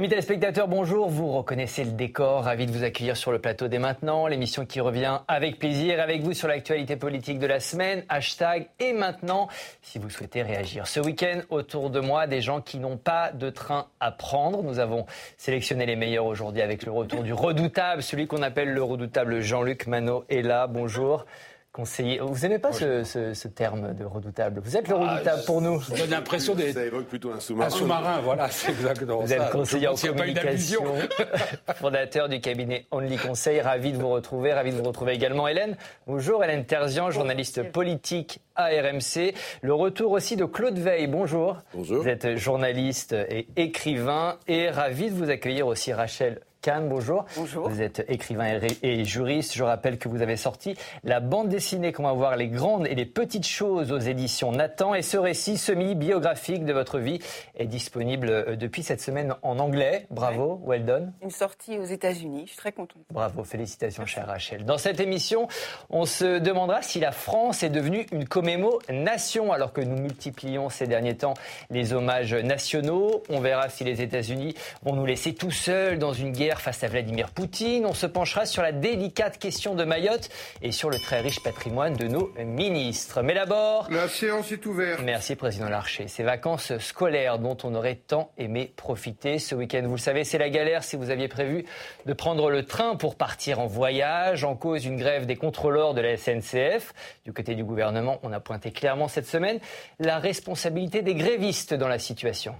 Amis téléspectateurs, bonjour. Vous reconnaissez le décor. Ravi de vous accueillir sur le plateau dès maintenant. L'émission qui revient avec plaisir avec vous sur l'actualité politique de la semaine. Hashtag et maintenant, si vous souhaitez réagir. Ce week-end, autour de moi, des gens qui n'ont pas de train à prendre. Nous avons sélectionné les meilleurs aujourd'hui avec le retour du redoutable, celui qu'on appelle le redoutable Jean-Luc Manot est là. Bonjour conseiller. Vous n'aimez pas ce, terme de redoutable? Vous êtes le ah, redoutable pour nous. Ça donne l'impression d'être. Ça évoque plutôt un sous-marin. Un sous-marin, voilà, c'est exactement vous ça. Vous êtes conseiller en communication, fondateur du cabinet Only Conseil. Ravi de vous retrouver. Ravi de vous retrouver également, Hélène. Bonjour, Hélène Terzian, journaliste politique à RMC. Le retour aussi de Claude Veil. Bonjour. Bonjour. Vous êtes journaliste et écrivain. Et ravi de vous accueillir aussi, Rachel Kahn, bonjour. Bonjour. Vous êtes écrivain et juriste. Je rappelle que vous avez sorti la bande dessinée Comment voir les grandes et les petites choses aux éditions Nathan. Et ce récit semi-biographique de votre vie est disponible euh, depuis cette semaine en anglais. Bravo, well done. Une sortie aux États-Unis. Je suis très contente. Bravo, félicitations, chère Rachel. Dans cette émission, on se demandera si la France est devenue une commémo-nation alors que nous multiplions ces derniers temps les hommages nationaux. On verra si les États-Unis vont nous laisser tout seuls dans une guerre face à Vladimir Poutine. On se penchera sur la délicate question de Mayotte et sur le très riche patrimoine de nos ministres. Mais d'abord... La séance est ouverte. Merci, Président Larcher. Ces vacances scolaires dont on aurait tant aimé profiter ce week-end. Vous le savez, c'est la galère si vous aviez prévu de prendre le train pour partir en voyage. En cause une grève des contrôleurs de la SNCF. Du côté du gouvernement, on a pointé clairement cette semaine la responsabilité des grévistes dans la situation.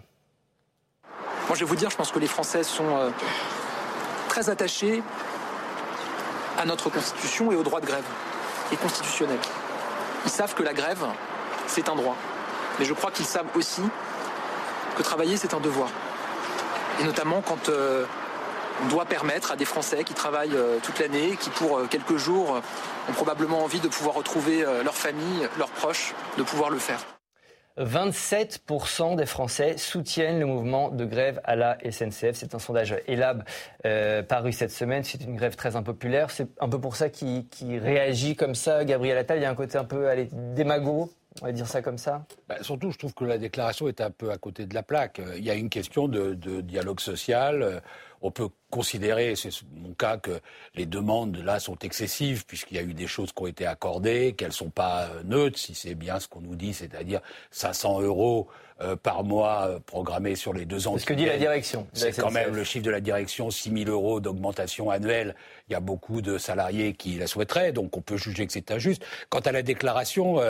Moi, je vais vous dire, je pense que les Français sont euh, très attachés à notre Constitution et au droit de grève, et constitutionnel. Ils savent que la grève, c'est un droit. Mais je crois qu'ils savent aussi que travailler, c'est un devoir. Et notamment quand euh, on doit permettre à des Français qui travaillent euh, toute l'année, qui pour euh, quelques jours ont probablement envie de pouvoir retrouver leur famille, leurs proches, de pouvoir le faire. 27% des Français soutiennent le mouvement de grève à la SNCF. C'est un sondage ELAB euh, paru cette semaine. C'est une grève très impopulaire. C'est un peu pour ça qu'il réagit comme ça. Gabriel Attal, il y a un côté un peu allez, démago. On va dire ça comme ça bah, Surtout, je trouve que la déclaration est un peu à côté de la plaque. Il y a une question de, de dialogue social on peut considérer, c'est mon cas, que les demandes là sont excessives puisqu'il y a eu des choses qui ont été accordées, qu'elles ne sont pas euh, neutres, si c'est bien ce qu'on nous dit, c'est-à-dire 500 euros euh, par mois euh, programmés sur les deux ans. C'est ce que dit la direction. C'est quand même le chiffre de la direction, 6 000 euros d'augmentation annuelle. Il y a beaucoup de salariés qui la souhaiteraient, donc on peut juger que c'est injuste. Quant à la déclaration,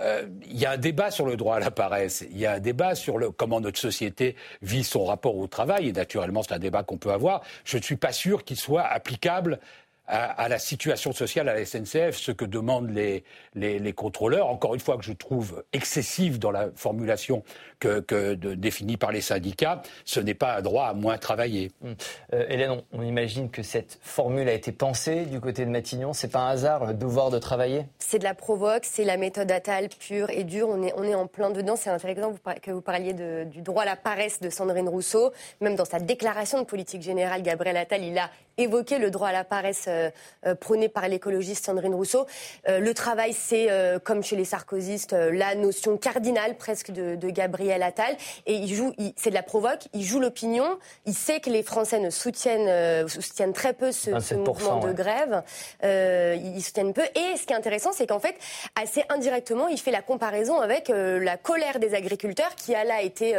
il y a un débat sur le droit à la paresse. Il y a un débat sur le, comment notre société vit son rapport au travail. Et naturellement, c'est un débat qu'on peut avoir. Je ne suis pas sûr qu'il soit applicable à, la situation sociale à la SNCF, ce que demandent les, les, contrôleurs, encore une fois que je trouve excessive dans la formulation que, que de, par les syndicats, ce n'est pas un droit à moins travailler. Hum. Euh, Hélène, on, imagine que cette formule a été pensée du côté de Matignon. C'est pas un hasard, le devoir de travailler? C'est de la provoque, c'est la méthode Attal pure et dure. On est, on est en plein dedans. C'est intéressant que vous parliez de, du droit à la paresse de Sandrine Rousseau. Même dans sa déclaration de politique générale, Gabriel Attal, il a évoqué le droit à la paresse euh, euh, prôné par l'écologiste Sandrine Rousseau. Euh, le travail, c'est, comme chez les sarkozystes, la notion cardinale presque de, Gabriel Attal. Et il joue, c'est de la provoque, il joue l'opinion. Il sait que les Français ne soutiennent, soutiennent très peu ce, mouvement de grève. ils soutiennent peu. Et ce qui est intéressant, c'est qu'en fait, assez indirectement, il fait la comparaison avec la colère des agriculteurs qui a là été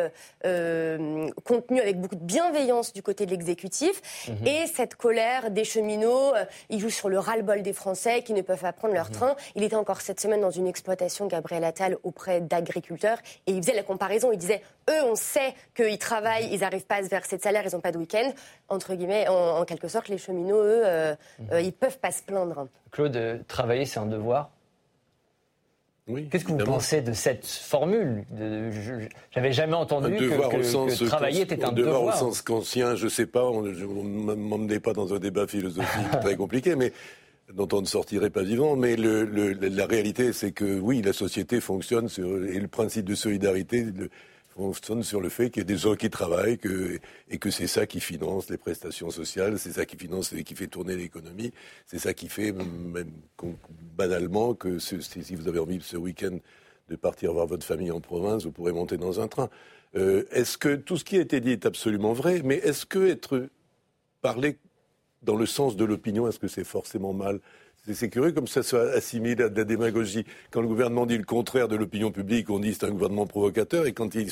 contenue avec beaucoup de bienveillance du côté de l'exécutif. Mhm. Et cette colère des cheminots, il joue sur le ras-le-bol des Français qui ne peuvent pas prendre leur mhm. train. Il était encore cette semaine dans une exploitation, Gabriel Attal, auprès d'agriculteurs. Et il faisait la comparaison. Il disait eux, on sait qu'ils travaillent, ils n'arrivent pas à se verser de salaire, ils n'ont pas de week-end. Entre guillemets, en, quelque sorte, les cheminots, eux, euh, mhm. euh, ils ne peuvent pas se plaindre. Claude, euh, travailler, c'est un devoir oui, Qu'est-ce que vous pensez de cette formule J'avais jamais entendu que, travailler était un devoir. Devoir au sens qu'ancien, je ne sais pas, on ne m'emmenez pas dans un débat philosophique très compliqué, mais dont on ne sortirait pas vivant. Mais la réalité, c'est que oui, la société fonctionne sur, et le principe de solidarité fonctionne sur le fait qu'il y a des gens qui travaillent et que c'est ça qui finance les prestations sociales, c'est ça qui finance et qui fait tourner l'économie, c'est ça qui fait même banalement que si vous avez envie ce week-end de partir voir votre famille en province, vous pourrez monter dans un train. Euh, est-ce que tout ce qui a été dit est absolument vrai, mais est-ce que être parler dans le sens de l'opinion, est-ce que c'est forcément mal? C'est curieux comme ça soit assimilé à de la démagogie. Quand le gouvernement dit le contraire de l'opinion publique, on dit c'est un gouvernement provocateur, et quand il,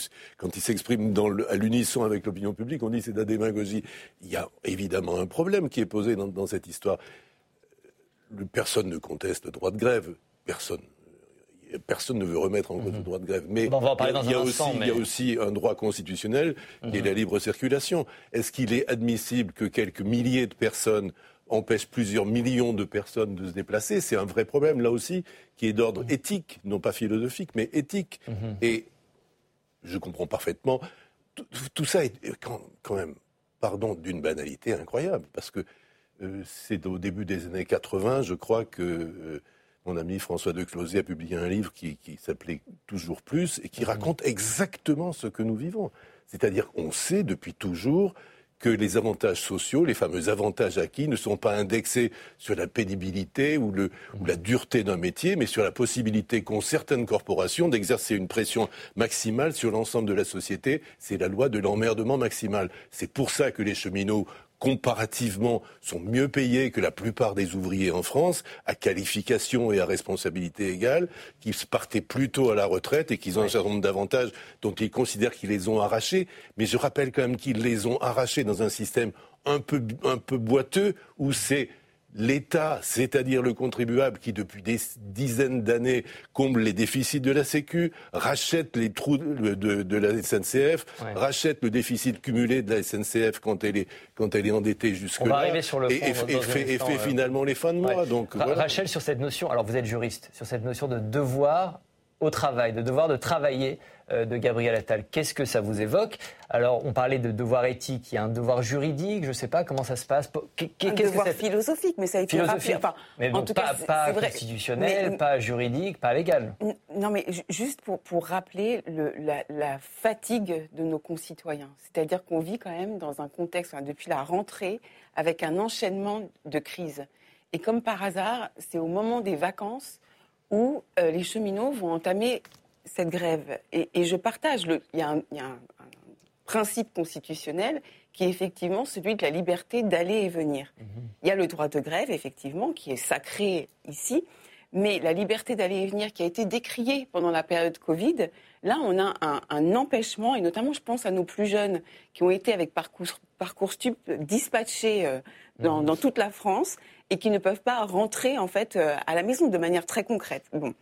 s'exprime à l'unisson avec l'opinion publique, on dit c'est de la démagogie. Il y a évidemment un problème qui est posé dans cette histoire. Personne ne conteste le droit de grève. Personne personne ne veut remettre en cause le mhm. droit de grève. Mais il, y a, aussi, il y a aussi un droit constitutionnel qui est mhm. la libre circulation. Est-ce qu'il est admissible que quelques milliers de personnes empêchent plusieurs millions de personnes de se déplacer? C'est un vrai problème, là aussi, qui est d'ordre mhm. éthique, non pas philosophique, mais éthique. Et je comprends parfaitement. Tout, ça est quand, même, pardon, d'une banalité incroyable, parce que euh, c'est au début des années 80, je crois que euh, mon ami François de Closet a publié un livre qui, s'appelait Toujours plus et qui mhm. raconte exactement ce que nous vivons. C'est-à-dire qu'on sait depuis toujours que les avantages sociaux, les fameux avantages acquis, ne sont pas indexés sur la pénibilité ou, le, ou la dureté d'un métier, mais sur la possibilité qu'ont certaines corporations d'exercer une pression maximale sur l'ensemble de la société. C'est la loi de l'emmerdement maximal. C'est pour ça que les cheminots comparativement, sont mieux payés que la plupart des ouvriers en France, à qualification et à responsabilité égale, qui partaient plutôt à la retraite et qui ont un certain nombre d'avantages dont ils considèrent qu'ils les ont arrachés. Mais je rappelle quand même qu'ils les ont arrachés dans un système un peu, un peu boiteux où c'est l'État, c'est-à-dire le contribuable qui depuis des dizaines d'années comble les déficits de la Sécu, rachète les trous de, la SNCF, rachète le déficit cumulé de la SNCF quand elle est, quand elle est endettée jusque-là. et, fait, euh, finalement les fins de mois. Donc, Rachel, sur cette notion, alors vous êtes juriste, sur cette notion de devoir au travail, de devoir de travailler euh, de Gabriel Attal. Qu'est-ce que ça vous évoque? Alors, on parlait de devoir éthique, il y a un devoir juridique, je ne sais pas comment ça se passe. un devoir philosophique, mais ça a été philosophique. mais en tout pas, cas, pas constitutionnel, pas juridique, pas légal. Non, mais juste pour, pour rappeler le, la, fatigue de nos concitoyens. C'est-à-dire qu'on vit quand même dans un contexte, depuis la rentrée, avec un enchaînement de crises. Et comme par hasard, c'est au moment des vacances où euh, les cheminots vont entamer cette grève. Et, je partage, le, il y a, un, principe constitutionnel qui est effectivement celui de la liberté d'aller et venir. Mhm. Il y a le droit de grève, effectivement, qui est sacré ici, mais la liberté d'aller et venir qui a été décriée pendant la période Covid, là, on a un, empêchement, et notamment, je pense à nos plus jeunes qui ont été avec Parcours, Parcoursup dispatchés euh, dans, mhm. dans, toute la France et qui ne peuvent pas rentrer, en fait, euh, à la maison de manière très concrète. Bon.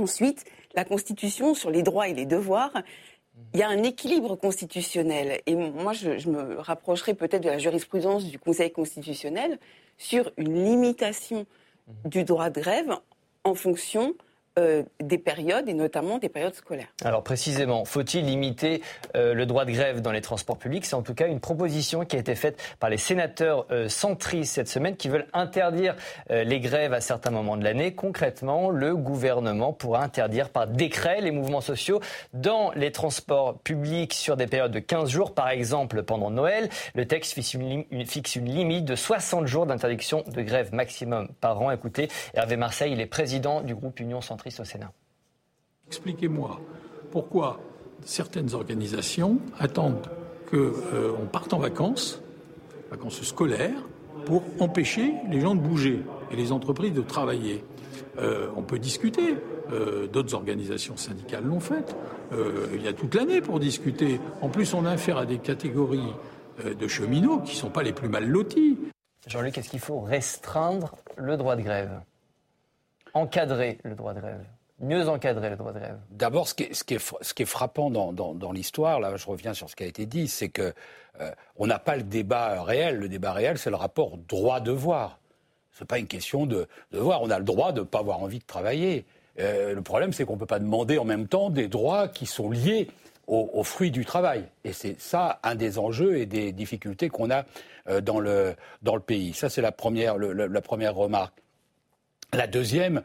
Ensuite, la Constitution sur les droits et les devoirs, il y a un équilibre constitutionnel. Et moi, je, me rapprocherai peut-être de la jurisprudence du Conseil constitutionnel sur une limitation du droit de grève en fonction euh, des périodes et notamment des périodes scolaires. Alors précisément, faut-il limiter euh, le droit de grève dans les transports publics? C'est en tout cas une proposition qui a été faite par les sénateurs euh, centristes cette semaine qui veulent interdire les grèves à certains moments de l'année. Concrètement, le gouvernement pourra interdire par décret les mouvements sociaux dans les transports publics sur des périodes de 15 jours, par exemple pendant Noël. Le texte fixe une, fixe une limite de 60 jours d'interdiction de grève maximum par an. Écoutez, Hervé Marseille, il est président du groupe Union Centriste au Sénat. Expliquez-moi pourquoi certaines organisations attendent qu'on euh, parte en vacances, vacances scolaires, pour empêcher les gens de bouger et les entreprises de travailler. Euh, on peut discuter. Euh, d'autres organisations syndicales l'ont fait. il y a toute l'année pour discuter. En plus, on a affaire à des catégories de cheminots qui ne sont pas les plus mal lotis. Jean-Luc, est-ce qu'il faut restreindre le droit de grève? Encadrer le droit de grève mieux encadrer le droit de grève D'abord, ce, qui est frappant dans, l'histoire, là je reviens sur ce qui a été dit, c'est qu'on euh, n'a pas le débat réel. Le débat réel, c'est le rapport droit-devoir. Ce n'est pas une question de devoir. On a le droit de ne pas avoir envie de travailler. Euh, le problème, c'est qu'on ne peut pas demander en même temps des droits qui sont liés aux, fruits du travail. Et c'est ça un des enjeux et des difficultés qu'on a euh, dans, le, dans le pays. Ça, c'est la la première remarque. La deuxième,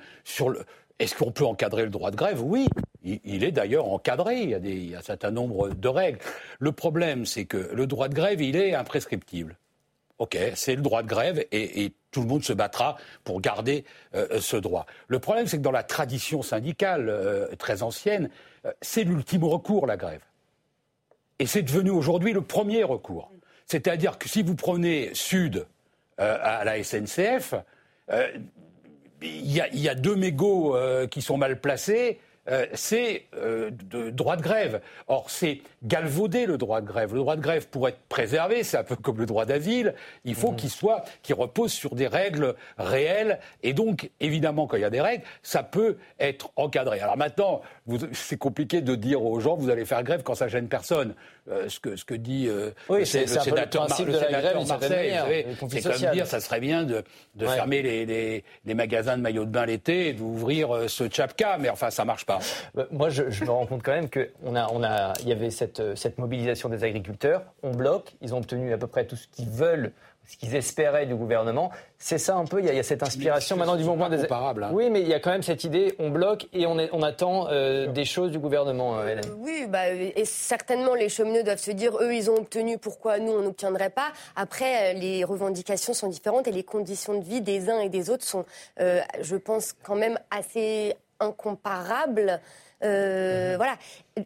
est-ce qu'on peut encadrer le droit de grève? Oui, il, est d'ailleurs encadré, il y, a un certain nombre de règles. Le problème, c'est que le droit de grève, il est imprescriptible. OK, c'est le droit de grève et, tout le monde se battra pour garder euh, ce droit. Le problème, c'est que dans la tradition syndicale euh, très ancienne, euh, c'est l'ultime recours, la grève. Et c'est devenu aujourd'hui le premier recours. C'est-à-dire que si vous prenez Sud euh, à la SNCF, il y, a deux mégots euh, qui sont mal placés. C'est de droit de grève. Or, c'est galvauder le droit de grève. Le droit de grève, pour être préservé, c'est un peu comme le droit d'asile, il faut mmh. qu'il soit, qu'il repose sur des règles réelles. Et donc, évidemment, quand il y a des règles, ça peut être encadré. Alors maintenant, c'est compliqué de dire aux gens, vous allez faire grève quand ça gêne personne. Euh, ce, que, ce que dit euh, le, sénateur, le sénateur Marseille, c'est comme dire ça serait bien de, de fermer les, les, les, magasins de maillots de bain l'été et d'ouvrir euh, ce Tchapka, mais enfin ça marche pas. Bah, moi je, je, me rends compte quand même qu'il a, on a, il y avait cette, cette mobilisation des agriculteurs, on bloque, ils ont obtenu à peu près tout ce qu'ils veulent ce qu'ils espéraient du gouvernement. C'est ça un peu, il y, a, cette inspiration maintenant du mouvement des... Comparable, hein. Oui, mais il y a quand même cette idée, on bloque et on, on attend euh, des choses du gouvernement, euh, Hélène. oui, bah, et certainement les cheminots doivent se dire, eux, ils ont obtenu, pourquoi nous, on n'obtiendrait pas? Après, euh, les revendications sont différentes et les conditions de vie des uns et des autres sont, je pense, quand même assez incomparables. Euh, voilà.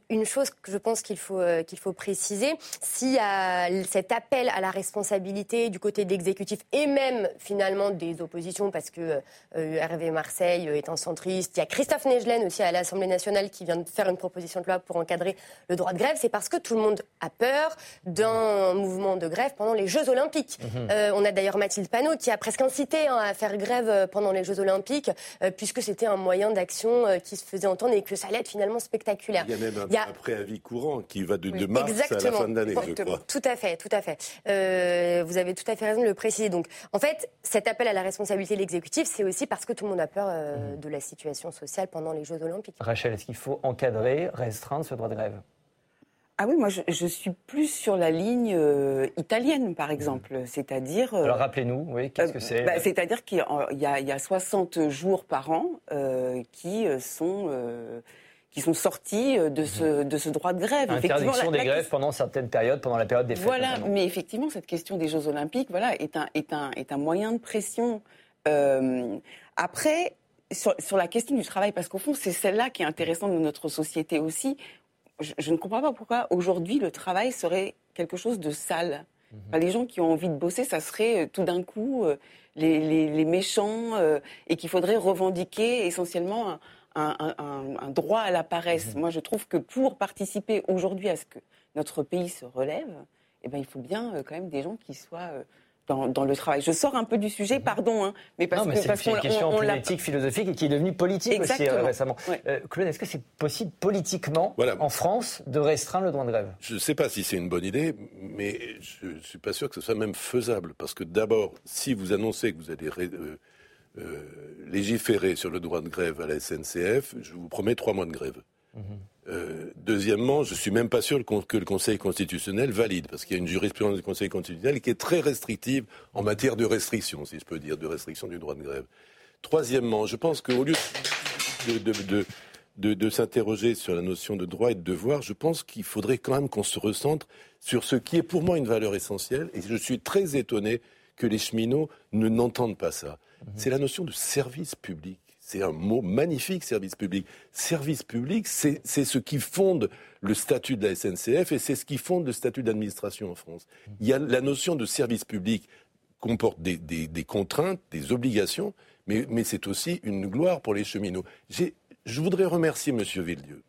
Une chose que je pense qu'il faut, euh, qu'il faut préciser, s'il y a cet appel à la responsabilité du côté de l'exécutif et même finalement des oppositions, parce que euh, Hervé Marseille est un centriste, il y a Christophe Negelen aussi à l'Assemblée nationale qui vient de faire une proposition de loi pour encadrer le droit de grève, c'est parce que tout le monde a peur d'un mouvement de grève pendant les Jeux Olympiques. Mhm. on a d'ailleurs Mathilde Panot qui a presque incité hein, à faire grève pendant les Jeux Olympiques, puisque c'était un moyen d'action qui se faisait entendre et que ça allait être finalement spectaculaire. Il y a même un, préavis courant qui va de, mars à la fin de l'année, je crois. Tout à fait, tout à fait. Euh, vous avez tout à fait raison de le préciser. Donc, en fait, cet appel à la responsabilité de l'exécutif, c'est aussi parce que tout le monde a peur euh, mmh. de la situation sociale pendant les Jeux Olympiques. Rachel, est-ce qu'il faut encadrer, restreindre ce droit de grève? Ah oui, moi je, suis plus sur la ligne euh, italienne, par exemple. C'est-à-dire. Alors rappelez-nous, oui, qu'est-ce que c'est bah, C'est-à-dire qu'il y, y, a 60 jours par an qui sont qui sont sortis euh, de ce, de ce droit de grève. Interdiction des grèves pendant certaines périodes, pendant la période des fêtes. Voilà, mais effectivement, cette question des Jeux Olympiques voilà, est, un, est, un, est un moyen de pression. Euh, après, sur, sur, la question du travail, parce qu'au fond, c'est celle-là qui est intéressante de notre société aussi. Je, ne comprends pas pourquoi aujourd'hui le travail serait quelque chose de sale. Mhm. les gens qui ont envie de bosser, ça serait euh, tout d'un coup les, les, les, méchants et qu'il faudrait revendiquer essentiellement un, droit à la paresse. Mhm. Moi, je trouve que pour participer aujourd'hui à ce que notre pays se relève, eh ben, il faut bien euh, quand même des gens qui soient euh, dans, le travail. Je sors un peu du sujet, mhm. pardon, hein, mais parce que c'est une question politique, philosophique et qui est devenue politique aussi euh, récemment. Claude, est-ce que c'est possible politiquement en France de restreindre le droit de grève? Je ne sais pas si c'est une bonne idée, mais je ne suis pas sûr que ce soit même faisable, parce que d'abord, si vous annoncez que vous allez euh, légiférer sur le droit de grève à la SNCF, je vous promets trois mois de grève. Mhm. Euh, deuxièmement, je suis même pas sûr que le Conseil constitutionnel valide, parce qu'il y a une jurisprudence du Conseil constitutionnel qui est très restrictive en matière de restriction, si je peux dire, de restriction du droit de grève. Troisièmement, je pense qu'au lieu de, de, s'interroger sur la notion de droit et de devoir, je pense qu'il faudrait quand même qu'on se recentre sur ce qui est pour moi une valeur essentielle, et je suis très étonné que les cheminots ne n'entendent pas ça. Mhm. c'est la notion de service public. C'est un mot magnifique, service public. Service public, c'est ce qui fonde le statut de la SNCF et c'est ce qui fonde le statut d'administration en France. Mhm. Il y a la notion de service public comporte des, contraintes, des obligations, mais, c'est aussi une gloire pour les cheminots. Je voudrais remercier M. Villedieu,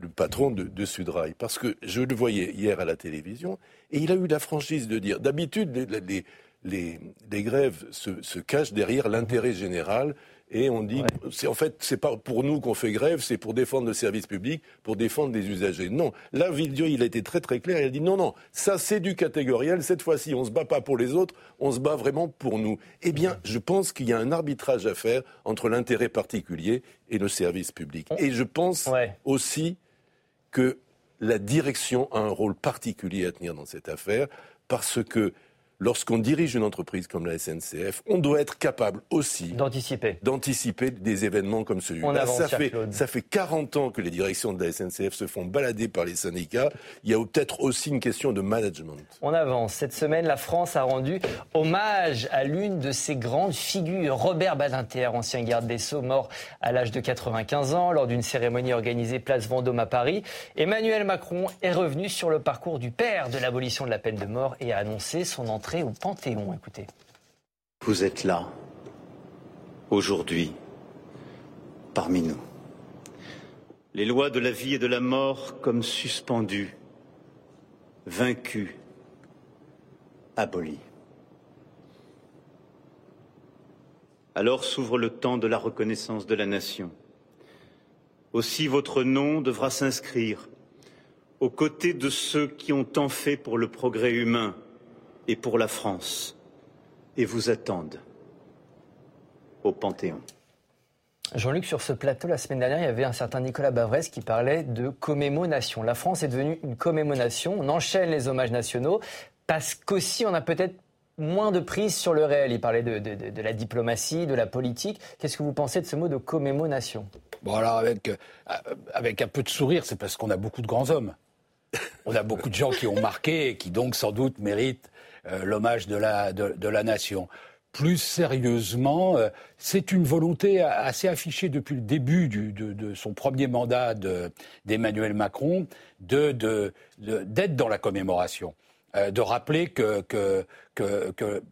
le patron de, de, Sudrail, parce que je le voyais hier à la télévision, et il a eu la franchise de dire, d'habitude, les, les, grèves se, cachent derrière l'intérêt général et on dit, c'est en fait, c'est pas pour nous qu'on fait grève, c'est pour défendre le service public, pour défendre les usagers. Non, là, Villedieu, il a été très très clair. Il a dit non, non, ça c'est du catégoriel. Cette fois-ci, on se bat pas pour les autres, on se bat vraiment pour nous. Eh bien, je pense qu'il y a un arbitrage à faire entre l'intérêt particulier et le service public. Et je pense aussi que la direction a un rôle particulier à tenir dans cette affaire, parce que lorsqu'on dirige une entreprise comme la SNCF, on doit être capable aussi d'anticiper, d'anticiper des événements comme celui-là. Ça fait, ça fait 40 ans que les directions de la SNCF se font balader par les syndicats. Il y a peut-être aussi une question de management. On avance. Cette semaine, la France a rendu hommage à l'une de ses grandes figures, Robert Badinter, ancien garde des Sceaux, mort à l'âge de 95 ans lors d'une cérémonie organisée place Vendôme à Paris. Emmanuel Macron est revenu sur le parcours du père de l'abolition de la peine de mort et a annoncé son entrée Panthéon. Écoutez. Vous êtes là, aujourd'hui, parmi nous. Les lois de la vie et de la mort comme suspendues, vaincues, abolies. Alors s'ouvre le temps de la reconnaissance de la nation. Aussi votre nom devra s'inscrire aux côtés de ceux qui ont tant fait pour le progrès humain et pour la France, et vous attendent au Panthéon. Jean-Luc, sur ce plateau, la semaine dernière, il y avait un certain Nicolas Bavrez qui parlait de commémonation. La France est devenue une commémonation. On enchaîne les hommages nationaux parce qu'aussi on a peut-être moins de prise sur le réel. Il parlait de, la diplomatie, de la politique. Qu'est-ce que vous pensez de ce mot de commémonation Bon, alors, avec, euh, avec un peu de sourire, c'est parce qu'on a beaucoup de grands hommes. On a beaucoup de gens qui ont marqué et qui donc sans doute méritent l'hommage de la, de, la nation. Plus sérieusement, euh, c'est une volonté assez affichée depuis le début de, son premier mandat d'Emmanuel Macron d'être dans la commémoration, euh, de rappeler que, que, que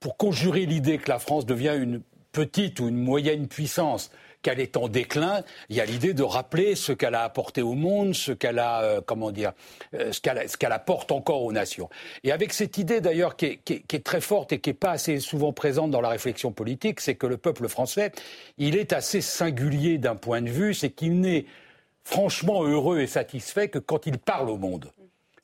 pour conjurer l'idée que la France devient une petite ou une moyenne puissance, qu'elle est en déclin, il y a l'idée de rappeler ce qu'elle a apporté au monde, ce qu'elle a, euh, comment dire, euh, ce qu'elle apporte encore aux nations. Et avec cette idée d'ailleurs qui, qui, est très forte et qui n'est pas assez souvent présente dans la réflexion politique, c'est que le peuple français, il est assez singulier d'un point de vue, c'est qu'il n'est franchement heureux et satisfait que quand il parle au monde.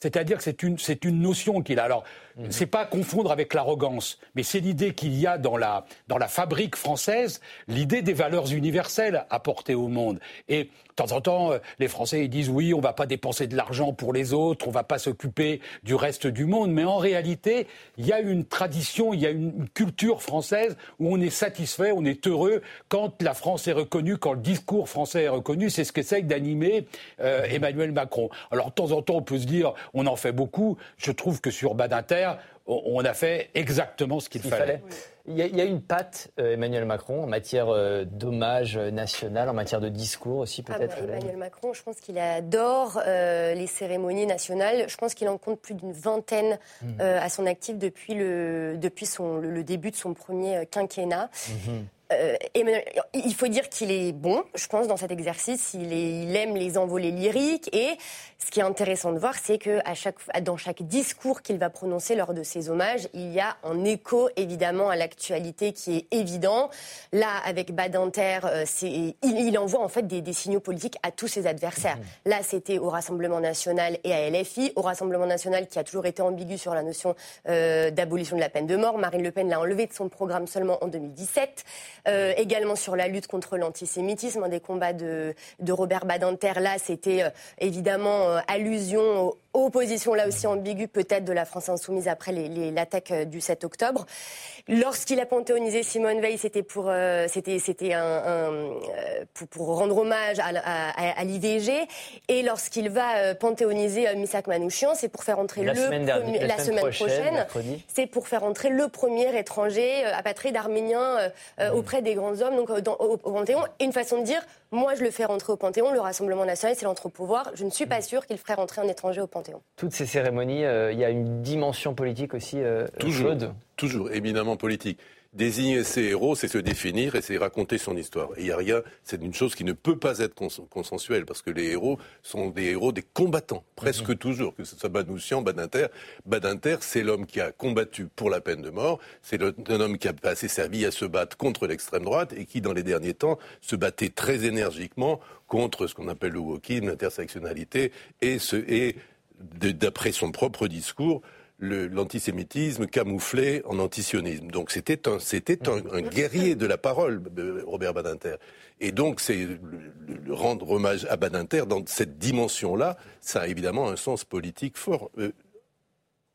C'est-à-dire que c'est une, c'est une notion qu'il a. Alors, mhm. c'est pas à confondre avec l'arrogance, mais c'est l'idée qu'il y a dans la, dans la fabrique française, l'idée des valeurs universelles apportées au monde. Et temps en temps, euh, les Français ils disent oui, on va pas dépenser de l'argent pour les autres, on va pas s'occuper du reste du monde. Mais en réalité, il y a une tradition, il y a une culture française où on est satisfait, on est heureux quand la France est reconnue, quand le discours français est reconnu. C'est ce qu'essaye d'animer euh, Emmanuel Macron. Alors de temps en temps, on peut se dire on en fait beaucoup. Je trouve que sur Badinter, on a fait exactement ce qu'il fallait. Il y, a, une patte, euh, Emmanuel Macron, en matière euh, d'hommage national, en matière de discours aussi ah peut-être. Bah, Emmanuel Macron, je pense qu'il adore euh, les cérémonies nationales. Je pense qu'il en compte plus d'une vingtaine mmh. à son actif depuis, le, depuis son, le, début de son premier quinquennat. Mmh. Euh, il faut dire qu'il est bon, je pense, dans cet exercice. Il, il, aime les envolées lyriques. Et ce qui est intéressant de voir, c'est que à chaque, dans chaque discours qu'il va prononcer lors de ses hommages, il y a un écho, évidemment, à l'actualité qui est évident. Là, avec Badinter, euh, il, il, envoie en fait des, des, signaux politiques à tous ses adversaires. Mmh. Là, c'était au Rassemblement national et à LFI. Au Rassemblement national, qui a toujours été ambigu sur la notion euh, d'abolition de la peine de mort. Marine Le Pen l'a enlevé de son programme seulement en 2017. Euh, également sur la lutte contre l'antisémitisme, un des combats de, de Robert Badinter. Là, c'était euh, évidemment euh, allusion au opposition là aussi ambiguë peut-être de la France insoumise après l'attaque du 7 octobre. Lorsqu'il a panthéonisé Simone Veil, c'était pour c'était c'était un, pour, rendre hommage à, à, l'IVG et lorsqu'il va panthéoniser Misak Manouchian, c'est pour faire entrer la le semaine, la, semaine, prochaine, c'est pour faire entrer le premier étranger apatride arménien mmh. Auprès des grands hommes donc au, Panthéon et une façon de dire moi je le fais rentrer au Panthéon, le Rassemblement national c'est l'entre-pouvoir, je ne suis pas mmh. sûr qu'il ferait rentrer un étranger au Panthéon. Toutes ces cérémonies, euh, il y a une dimension politique aussi euh, toujours, chaude. Toujours, éminemment politique. Désigner ses héros, c'est se définir et c'est raconter son histoire. Et il y a rien, c'est une chose qui ne peut pas être consensuelle parce que les héros sont des héros des combattants, presque mhm. toujours, que ce soit Badoucian, Badinter. Badinter, c'est l'homme qui a combattu pour la peine de mort, c'est un homme qui a passé sa vie à se battre contre l'extrême droite et qui, dans les derniers temps, se battait très énergiquement contre ce qu'on appelle le wokisme, l'intersectionnalité et, ce, et d'après son propre discours, l'antisémitisme camouflé en antisionisme. Donc c'était un, c'était un, guerrier de la parole, Robert Badinter. Et donc c'est rendre hommage à Badinter dans cette dimension-là, ça a évidemment un sens politique fort. Euh,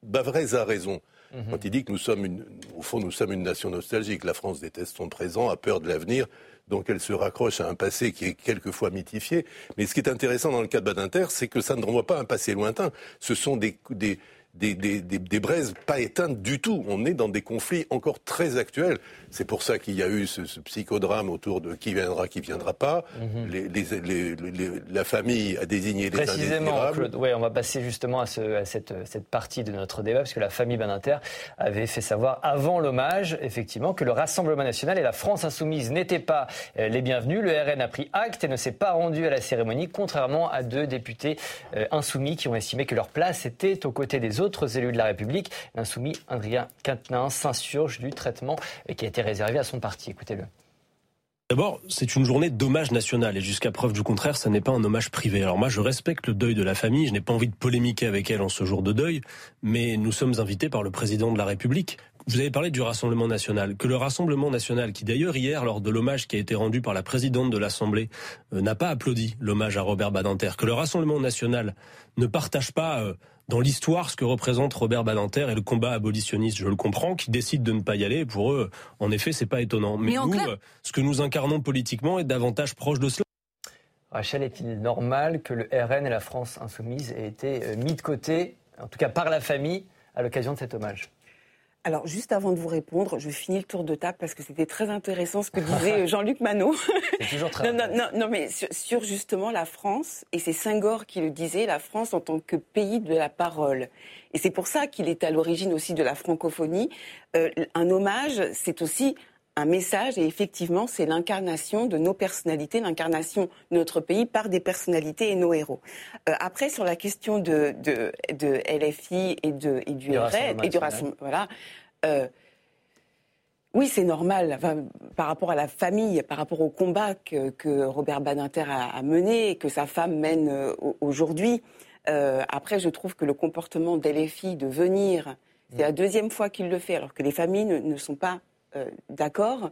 Bavrez a raison. mhm. quand il dit que nous sommes, une, au fond, nous sommes une nation nostalgique. La France déteste son présent, a peur de l'avenir, donc elle se raccroche à un passé qui est quelquefois mythifié. Mais ce qui est intéressant dans le cas de Badinter, c'est que ça ne renvoie pas à un passé lointain. Ce sont des, des des, des, des, braises pas éteintes du tout. On est dans des conflits encore très actuels. C'est pour ça qu'il y a eu ce, psychodrame autour de qui viendra, qui viendra pas. Mhm. les, la famille a désigné les Précisément, Claude. Ouais, on va passer justement à, ce, à cette, cette, partie de notre débat, parce que la famille Baninter avait fait savoir avant l'hommage, effectivement, que le Rassemblement national et la France insoumise n'étaient pas euh, les bienvenus. Le RN a pris acte et ne s'est pas rendu à la cérémonie, contrairement à deux députés euh, insoumis qui ont estimé que leur place était aux côtés des autres élus de la République. L'insoumis Adrien Quintenin s'insurge du traitement qui a été réservé à son parti. Écoutez-le. D'abord, c'est une journée d'hommage national et jusqu'à preuve du contraire, ça n'est pas un hommage privé. Alors moi, je respecte le deuil de la famille, je n'ai pas envie de polémiquer avec elle en ce jour de deuil, mais nous sommes invités par le président de la République. Vous avez parlé du Rassemblement national, que le Rassemblement national, qui d'ailleurs hier, lors de l'hommage qui a été rendu par la présidente de l'Assemblée, euh, n'a pas applaudi l'hommage à Robert Badinter, que le Rassemblement national ne partage pas euh, dans l'histoire ce que représente Robert Badinter et le combat abolitionniste. Je le comprends, qui décident de ne pas y aller. Pour eux, en effet, c'est pas étonnant. Mais, nous, euh, ce que nous incarnons politiquement est davantage proche de cela. Rachel, est-il normal que le RN et la France insoumise aient été euh, mis de côté, en tout cas par la famille, à l'occasion de cet hommage? Alors, juste avant de vous répondre, je finis le tour de table parce que c'était très intéressant ce que disait Jean-Luc Manot. C'est toujours très non, non, non, mais sur, justement la France, et c'est Senghor qui le disait, la France en tant que pays de la parole. Et c'est pour ça qu'il est à l'origine aussi de la francophonie. Euh, un hommage, c'est aussi un message et effectivement, c'est l'incarnation de nos personnalités, l'incarnation de notre pays par des personnalités et nos héros. Euh, après, sur la question de, de, de LFI et, de, et du RN, et du Rassemblement, voilà. Euh, oui, c'est normal par rapport à la famille, par rapport au combat que, que Robert Badinter a, a, mené et que sa femme mène euh, aujourd'hui. Après, je trouve que le comportement d'LFI de venir, c'est la deuxième fois qu'il le fait, alors que les familles ne, ne sont pas d'accord,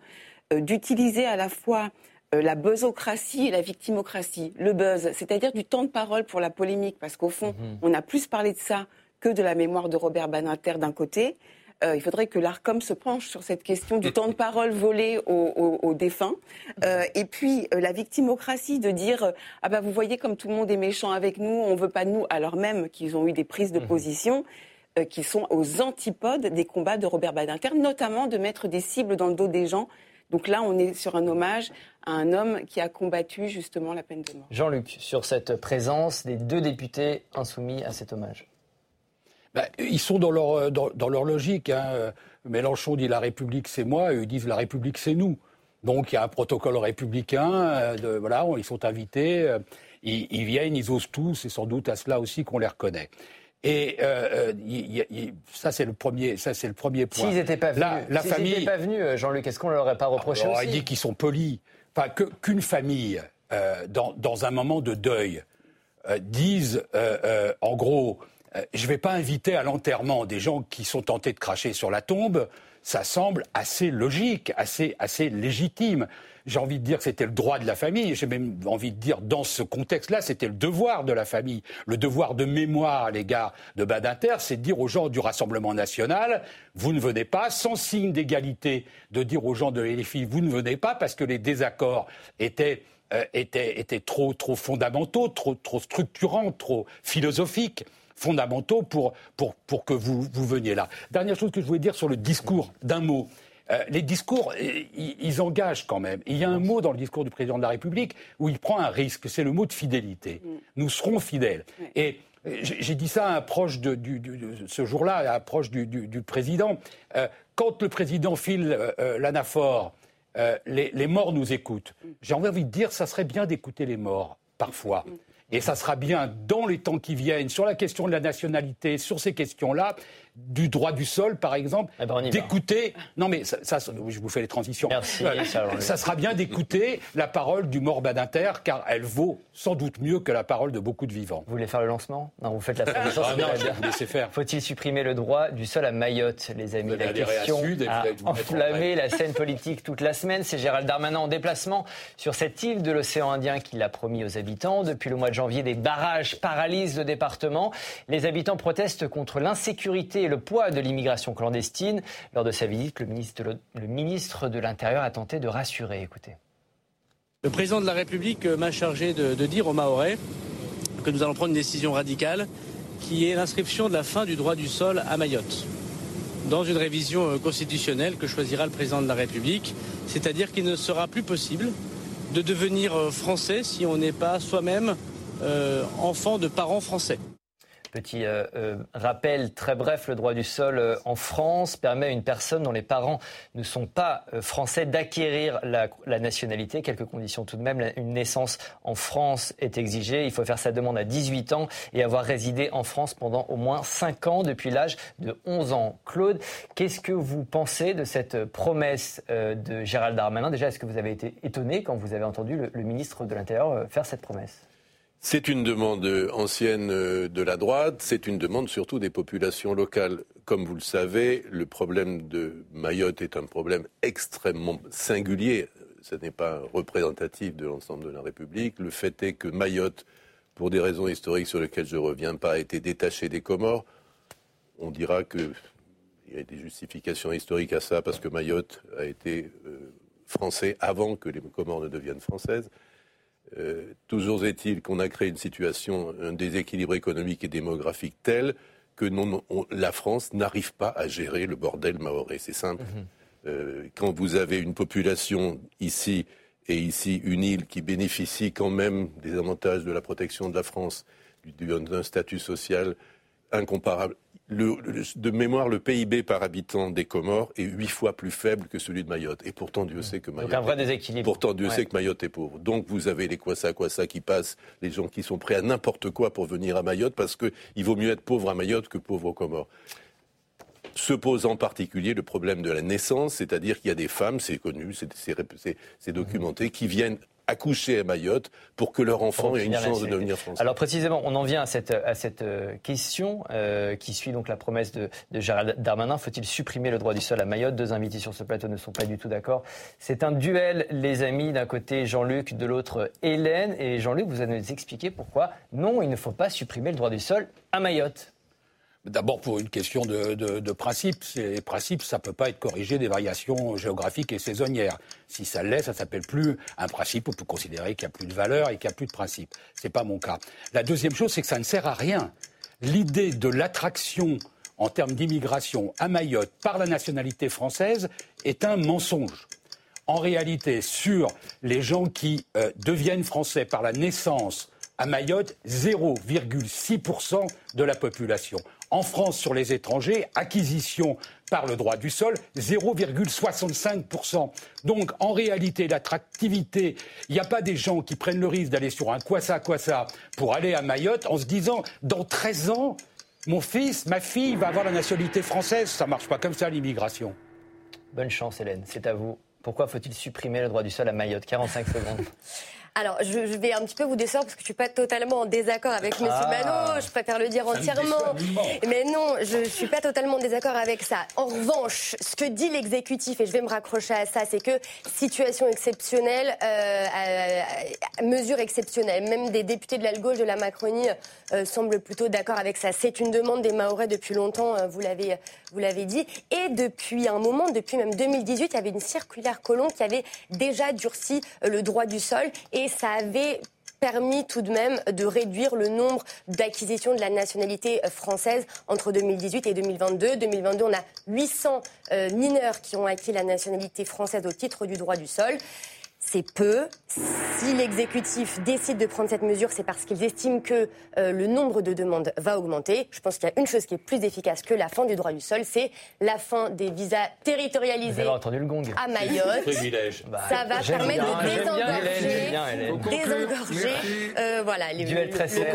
euh, d'utiliser à la fois euh, la buzzocratie et la victimocratie. Le buzz, c'est-à-dire du temps de parole pour la polémique, parce qu'au fond, mhm. on a plus parlé de ça que de la mémoire de Robert Baninter d'un côté. il faudrait que l'ARCOM se penche sur cette question du temps de parole volé aux, défunts. et puis la victimocratie de dire ah ben vous voyez comme tout le monde est méchant avec nous, on veut pas de nous, alors même qu'ils ont eu des prises de mhm. position. Euh, qui sont aux antipodes des combats de Robert Badinter, notamment de mettre des cibles dans le dos des gens. Donc là, on est sur un hommage à un homme qui a combattu justement la peine de mort. Jean-Luc, sur cette présence des deux députés insoumis à cet hommage. Ben, ils sont dans leur, euh, dans, leur logique. Hein. Mélenchon dit la République c'est moi, eux ils disent la République c'est nous. Donc il y a un protocole républicain, euh, de, voilà, ils sont invités, ils, ils, viennent, ils osent tout, c'est sans doute à cela aussi qu'on les reconnaît. Et euh, euh ça, c'est le premier, ça c'est le premier point. S'ils n'étaient pas venus, la, famille, pas venus, euh, Jean-Luc, est-ce qu'on ne leur aurait pas reproché aussi Il dit qu'ils sont polis. Enfin, qu'une famille, euh, dans, dans, un moment de deuil, euh, dise, en gros, je ne vais pas inviter à l'enterrement des gens qui sont tentés de cracher sur la tombe. Ça semble assez logique, assez, assez légitime j'ai envie de dire que c'était le droit de la famille. J'ai même envie de dire, dans ce contexte-là, c'était le devoir de la famille. Le devoir de mémoire à l'égard de Badinter, c'est de dire aux gens du Rassemblement national, vous ne venez pas, sans signe d'égalité, de dire aux gens de LFI, vous ne venez pas, parce que les désaccords étaient euh, étaient, étaient trop, trop fondamentaux, trop, trop structurants, trop philosophiques fondamentaux pour, pour, pour que vous, vous veniez là. Dernière chose que je voulais dire sur le discours, d'un mot. Euh, les discours, euh, ils, engagent quand même. il y a un mot dans le discours du président de la République où il prend un risque, c'est le mot de fidélité. Mm. Nous serons fidèles. Et euh, j'ai dit ça à un proche de, ce jour-là, à un proche du, président. quand le président file l'anaphore, les, morts nous écoutent. Mm. J'ai envie de dire, ça serait bien d'écouter les morts, parfois. Mm. Et ça sera bien dans les temps qui viennent, sur la question de la nationalité, sur ces questions-là, du droit du sol, par exemple, eh ben, d'écouter. Non, mais ça, je vous fais les transitions. Merci. ça, sera bien d'écouter la parole du mort Badinter, car elle vaut sans doute mieux que la parole de beaucoup de vivants. Vous voulez faire le lancement? Non, vous faites la ah non, je vous laisser faire. Faut-il supprimer le droit du sol à Mayotte, les amis? La question a enflammé la scène politique toute la semaine. C'est Gérald Darmanin en déplacement sur cette île de l'océan Indien qu'il a promis aux habitants. Depuis le mois de janvier, des barrages paralysent le département. Les habitants protestent contre l'insécurité le poids de l'immigration clandestine. Lors de sa visite, le ministre le ministre de l'Intérieur a tenté de rassurer. Écoutez. Le président de la République m'a chargé de, dire aux Mahorais que nous allons prendre une décision radicale qui est l'inscription de la fin du droit du sol à Mayotte dans une révision constitutionnelle que choisira le président de la République, c'est-à-dire qu'il ne sera plus possible de devenir français si on n'est pas soi-même euh, enfant de parents français. Petit euh, euh, rappel très bref, le droit du sol euh, en France permet à une personne dont les parents ne sont pas euh, français d'acquérir la, nationalité. Quelques conditions tout de même. Une naissance en France est exigée. Il faut faire sa demande à 18 ans et avoir résidé en France pendant au moins 5 ans depuis l'âge de 11 ans. Claude, qu'est-ce que vous pensez de cette promesse de Gérald Darmanin? Déjà, est-ce que vous avez été étonné quand vous avez entendu le, le ministre de l'Intérieur faire cette promesse? C'est une demande ancienne de la droite, c'est une demande surtout des populations locales. Comme vous le savez, le problème de Mayotte est un problème extrêmement singulier. Ce n'est pas représentatif de l'ensemble de la République. Le fait est que Mayotte, pour des raisons historiques sur lesquelles je ne reviens pas, a été détaché des Comores. On dira qu'il y a des justifications historiques à ça parce que Mayotte a été euh, français avant que les Comores ne deviennent françaises. Euh, toujours est-il qu'on a créé une situation, un déséquilibre économique et démographique tel que non, on, la France n'arrive pas à gérer le bordel maoré. C'est simple. Mmh. Euh, quand vous avez une population ici et ici une île qui bénéficie quand même des avantages de la protection de la France, d'un statut social incomparable, le, le, de mémoire, le PIB par habitant des Comores est huit fois plus faible que celui de Mayotte. Et pourtant, Dieu sait que Mayotte. Donc un vrai déséquilibre. Pourtant, Dieu ouais. sait que Mayotte est pauvre. Donc vous avez les Kwasa Kwasa qui passent, les gens qui sont prêts à n'importe quoi pour venir à Mayotte, parce qu'il vaut mieux être pauvre à Mayotte que pauvre aux Comores. Se pose en particulier le problème de la naissance, c'est-à-dire qu'il y a des femmes, c'est connu, c'est documenté, qui viennent accoucher à Mayotte pour que leur enfant ait une chance de devenir français. Alors précisément, on en vient à cette, à cette euh, question euh, qui suit donc la promesse de, de Gérald Darmanin. Faut-il supprimer le droit du sol à Mayotte? Deux invités sur ce plateau ne sont pas du tout d'accord. C'est un duel, les amis. D'un côté Jean-Luc, de l'autre Hélène. Et Jean-Luc, vous allez nous expliquer pourquoi non, il ne faut pas supprimer le droit du sol à Mayotte. D'abord pour une question de, principe. Ces principes, ça ne peut pas être corrigé des variations géographiques et saisonnières. Si ça l'est, ça s'appelle plus un principe. On peut considérer qu'il n'y a plus de valeur et qu'il n'y a plus de principe. Ce n'est pas mon cas. La deuxième chose, c'est que ça ne sert à rien. L'idée de l'attraction en termes d'immigration à Mayotte par la nationalité française est un mensonge. En réalité, sur les gens qui euh, deviennent français par la naissance à Mayotte, 0,6% de la population. En France, sur les étrangers, acquisition par le droit du sol, 0,65%. Donc, en réalité, l'attractivité, il n'y a pas des gens qui prennent le risque d'aller sur un Kwasa Kwasa pour aller à Mayotte en se disant, dans 13 ans, mon fils, ma fille va avoir la nationalité française. Ça ne marche pas comme ça, l'immigration. Bonne chance, Hélène. C'est à vous. Pourquoi faut-il supprimer le droit du sol à Mayotte? 45 secondes. Alors, je, je, vais un petit peu vous décevoir parce que je suis pas totalement en désaccord avec Monsieur ah, Mano. Je préfère le dire entièrement. Mais non, je suis pas totalement en désaccord avec ça. En revanche, ce que dit l'exécutif, et je vais me raccrocher à ça, c'est que situation exceptionnelle, euh, à, à, mesure exceptionnelle. Même des députés de la gauche de la Macronie euh, semblent plutôt d'accord avec ça. C'est une demande des Mahorais depuis longtemps, euh, vous l'avez, vous l'avez dit. Et depuis un moment, depuis même 2018, il y avait une circulaire Colomb qui avait déjà durci euh, le droit du sol. Et ça avait permis tout de même de réduire le nombre d'acquisitions de la nationalité française entre 2018 et 2022. 2022, on a 800 euh, mineurs qui ont acquis la nationalité française au titre du droit du sol. C'est peu. Si l'exécutif décide de prendre cette mesure, c'est parce qu'ils estiment que euh, le nombre de demandes va augmenter. Je pense qu'il y a une chose qui est plus efficace que la fin du droit du sol, c'est la fin des visas territorialisés entendu le gong. à Mayotte. Bah, Ça va permettre de désengorger, désengorger euh, voilà, les Duel très serré.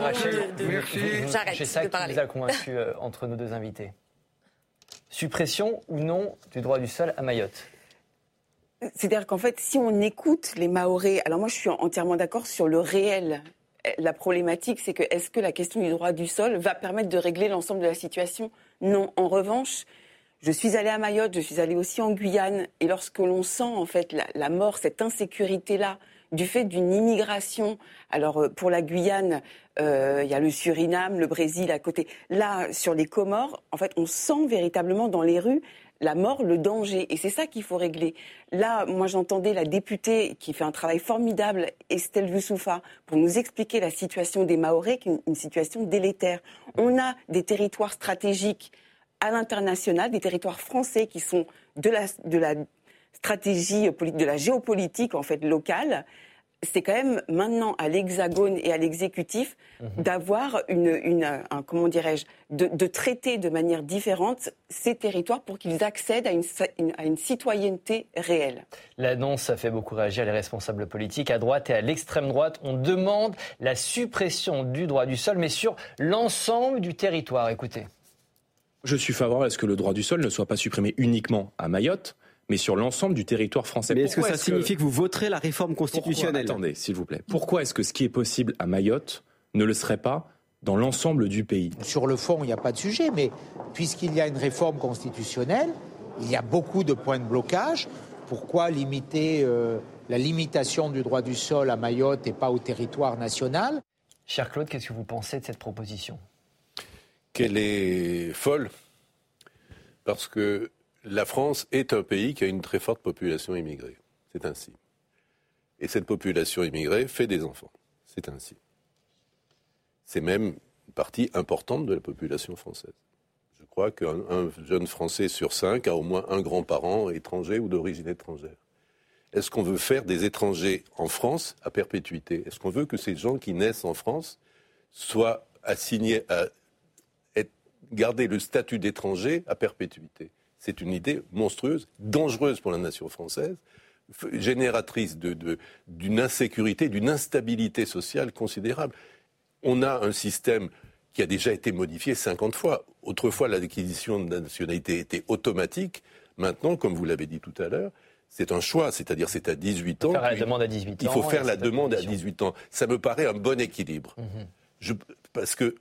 J'arrête C'est ça de parler. qui vous a convaincu euh, entre nos deux invités. Suppression ou non du droit du sol à Mayotte? C'est-à-dire qu'en fait, si on écoute les Mahorais, alors moi je suis entièrement d'accord sur le réel. La problématique, c'est que est-ce que la question du droit du sol va permettre de régler l'ensemble de la situation? Non. En revanche, je suis allée à Mayotte, je suis allée aussi en Guyane, et lorsque l'on sent en fait la, la mort, cette insécurité-là, du fait d'une immigration. Alors euh, pour la Guyane, euh, il y a le Suriname, le Brésil à côté. Là, sur les Comores, en fait, on sent véritablement dans les rues la mort, le danger. Et c'est ça qu'il faut régler. Là, moi, j'entendais la députée qui fait un travail formidable, Estelle Youssoufa, pour nous expliquer la situation des Mahorais, qui est une situation délétère. On a des territoires stratégiques à l'international, des territoires français qui sont de la, de la stratégie, de la géopolitique en fait locale, c'est quand même maintenant à l'Hexagone et à l'exécutif mhm. d'avoir une, un, comment dirais-je, de, traiter de manière différente ces territoires pour qu'ils accèdent à une, à une citoyenneté réelle. L'annonce, ça fait beaucoup réagir les responsables politiques à droite et à l'extrême droite. On demande la suppression du droit du sol, mais sur l'ensemble du territoire. Écoutez. Je suis favorable à ce que le droit du sol ne soit pas supprimé uniquement à Mayotte, mais sur l'ensemble du territoire français. Mais est-ce que ça signifie que... vous voterez la réforme constitutionnelle? Attendez, s'il vous plaît. Pourquoi est-ce que ce qui est possible à Mayotte ne le serait pas dans l'ensemble du pays? Sur le fond, il n'y a pas de sujet, mais puisqu'il y a une réforme constitutionnelle, il y a beaucoup de points de blocage. Pourquoi limiter euh, la limitation du droit du sol à Mayotte et pas au territoire national? Cher Claude, qu'est-ce que vous pensez de cette proposition? Qu'elle est folle. Parce que la France est un pays qui a une très forte population immigrée. C'est ainsi. Et cette population immigrée fait des enfants. C'est ainsi. C'est même une partie importante de la population française. Je crois qu'un jeune Français sur cinq a au moins un grand-parent étranger ou d'origine étrangère. Est-ce qu'on veut faire des étrangers en France à perpétuité? Est-ce qu'on veut que ces gens qui naissent en France soient assignés à garder le statut d'étranger à perpétuité? C'est une idée monstrueuse, dangereuse pour la nation française, génératrice d'une insécurité, d'une instabilité sociale considérable. On a un système qui a déjà été modifié 50 fois. Autrefois, l'acquisition de la nationalité était automatique. Maintenant, comme vous l'avez dit tout à l'heure, c'est un choix, c'est-à-dire c'est à 18 ans. Faire la demande à 18 ans. Il faut faire la demande à 18 ans. Ça me paraît un bon équilibre. Mhm. parce que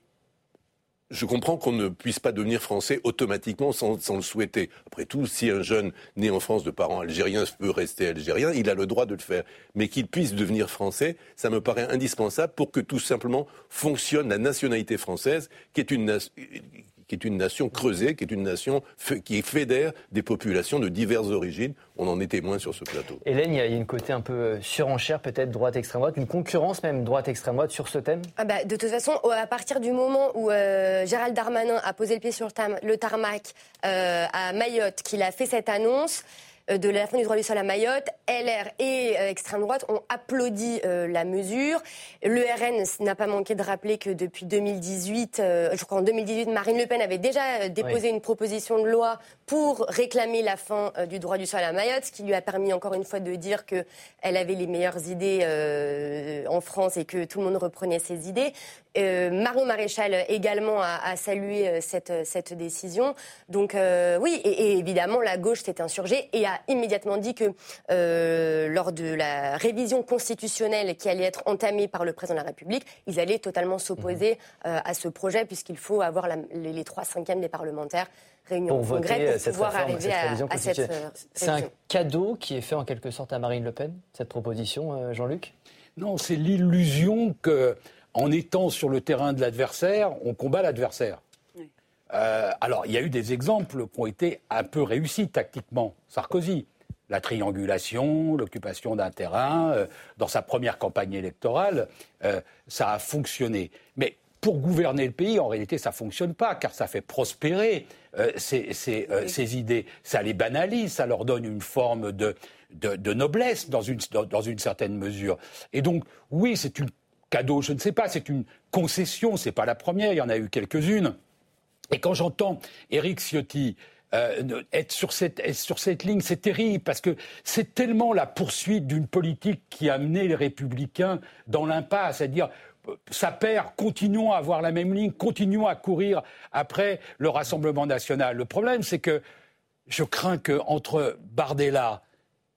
je comprends qu'on ne puisse pas devenir français automatiquement sans, le souhaiter. Après tout, si un jeune né en France de parents algériens peut rester algérien, il a le droit de le faire. Mais qu'il puisse devenir français, ça me paraît indispensable pour que tout simplement fonctionne la nationalité française, qui est une, qui est une nation creusée, qui est une nation qui fédère des populations de diverses origines. On en est témoin sur ce plateau. Hélène, il y a une côté un peu euh, surenchère, peut-être droite-extrême droite, une concurrence même droite-extrême droite sur ce thème? Ah bah, De toute façon, à partir du moment où euh, Gérald Darmanin a posé le pied sur le, tarmac euh, à Mayotte, qu'il a fait cette annonce, de la fin du droit du sol à Mayotte, LR et euh, extrême droite ont applaudi euh, la mesure. Le RN n'a pas manqué de rappeler que depuis 2018, je crois en 2018, Marine Le Pen avait déjà déposé une proposition de loi pour réclamer la fin du droit du sol à Mayotte, ce qui lui a permis encore une fois de dire qu'elle avait les meilleures idées en France et que tout le monde reprenait ses idées. Euh, Marion Maréchal également a, salué euh, cette, cette, décision. Donc euh, oui, et, évidemment, la gauche s'est insurgée et a immédiatement dit que lors de la révision constitutionnelle qui allait être entamée par le président de la République, ils allaient totalement s'opposer mhm. à ce projet puisqu'il faut avoir les, trois cinquièmes des parlementaires réunis en congrès pour pouvoir arriver à, cette C'est un cadeau qui est fait en quelque sorte à Marine Le Pen, cette proposition, Jean-Luc? Non, c'est l'illusion que en étant sur le terrain de l'adversaire, on combat l'adversaire. Euh, alors, il y a eu des exemples qui ont été un peu réussis tactiquement. Sarkozy, la triangulation, l'occupation d'un terrain, euh, dans sa première campagne électorale, euh, ça a fonctionné. Mais pour gouverner le pays, en réalité, ça ne fonctionne pas, car ça fait prospérer ces, idées. Ça les banalise, ça leur donne une forme de, de, noblesse dans une, dans une certaine mesure. Et donc, oui, c'est une cadeau, je ne sais pas, c'est une concession, c'est pas la première, il y en a eu quelques-unes. Et quand j'entends Éric Ciotti euh, être sur cette, sur cette ligne, c'est terrible parce que c'est tellement la poursuite d'une politique qui a amené les républicains dans l'impasse, c'est-à-dire ça perd, continuons à avoir la même ligne, continuons à courir après le Rassemblement national. Le problème, c'est que je crains qu'entre Bardella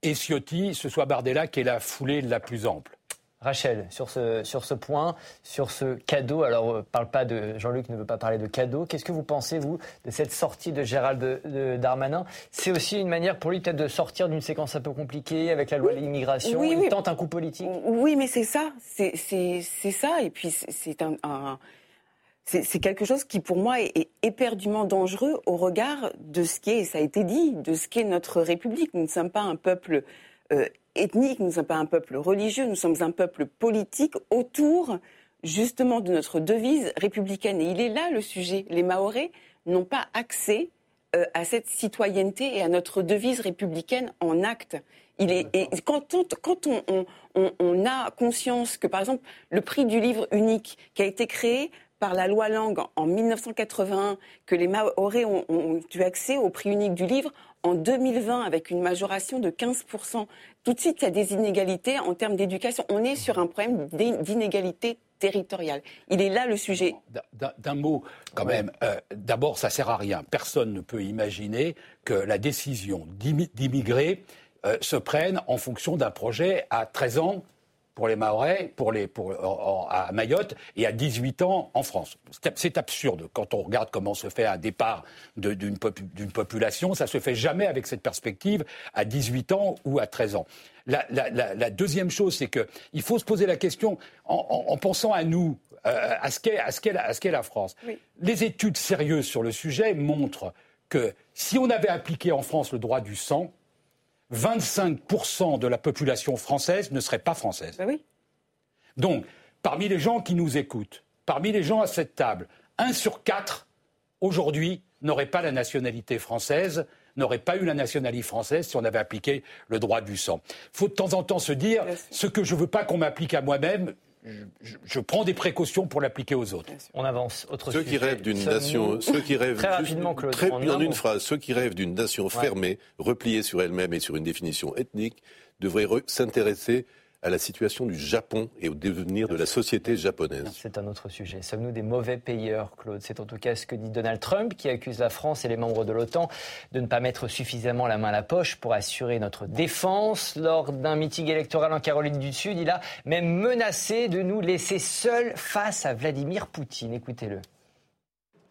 et Ciotti, ce soit Bardella qui ait la foulée la plus ample. Rachel, sur ce, sur ce point, sur ce cadeau, alors euh, parle pas de Jean-Luc ne veut pas parler de cadeau. Qu'est-ce que vous pensez vous de cette sortie de Gérald de, Darmanin? C'est aussi une manière pour lui peut-être de sortir d'une séquence un peu compliquée avec la loi de l'immigration. Oui, il tente un coup politique. Oui, mais c'est ça, c'est ça, et puis c'est un, c'est quelque chose qui, pour moi, est, éperdument dangereux au regard de ce qui est, ça a été dit, de ce qu'est notre République. Nous ne sommes pas un peuple ethnique, nous ne sommes pas un peuple religieux, nous sommes un peuple politique autour justement de notre devise républicaine. Et il est là le sujet. Les Mahorais n'ont pas accès euh, à cette citoyenneté et à notre devise républicaine en acte. Il est, et quand, on, quand on, on, a conscience que, par exemple, le prix du livre unique qui a été créé par la loi Langue en 1981, que les Mahorais ont, ont eu accès au prix unique du livre, en 2020 avec une majoration de 15%. Tout de suite, il y a des inégalités en termes d'éducation. On est sur un problème d'inégalité territoriale. Il est là le sujet. D'un mot, quand même. Euh, d'abord, ça sert à rien. Personne ne peut imaginer que la décision d'immigrer euh, se prenne en fonction d'un projet à 13 ans pour les Maorais, pour les, pour, à Mayotte et à 18 ans en France. C'est absurde quand on regarde comment se fait un départ d'une population. Ça se fait jamais avec cette perspective à 18 ans ou à 13 ans. La, la, deuxième chose, c'est qu'il faut se poser la question en, pensant à nous, euh, à ce qu'est la France. Les études sérieuses sur le sujet montrent que si on avait appliqué en France le droit du sang, 25% de la population française ne serait pas française. Bah oui. Donc, parmi les gens qui nous écoutent, parmi les gens à cette table, un sur quatre, aujourd'hui, n'aurait pas la nationalité française, n'aurait pas eu la nationalité française si on avait appliqué le droit du sang. Il faut de temps en temps se dire, ce que je ne veux pas qu'on m'applique à moi-même, je, prends des précautions pour l'appliquer aux autres. On avance. Autre ceux qui rêvent d'une nation, ceux qui rêvent très rapidement, Claude, très, en une phrase, ceux qui rêvent d'une nation fermée, repliée sur elle-même et sur une définition ethnique, devraient s'intéresser à la situation du Japon et au devenir de la société japonaise. C'est un autre sujet. Sommes-nous des mauvais payeurs, Claude? C'est en tout cas ce que dit Donald Trump, qui accuse la France et les membres de l'OTAN de ne pas mettre suffisamment la main à la poche pour assurer notre défense. Lors d'un meeting électoral en Caroline du Sud, il a même menacé de nous laisser seuls face à Vladimir Poutine. Écoutez-le.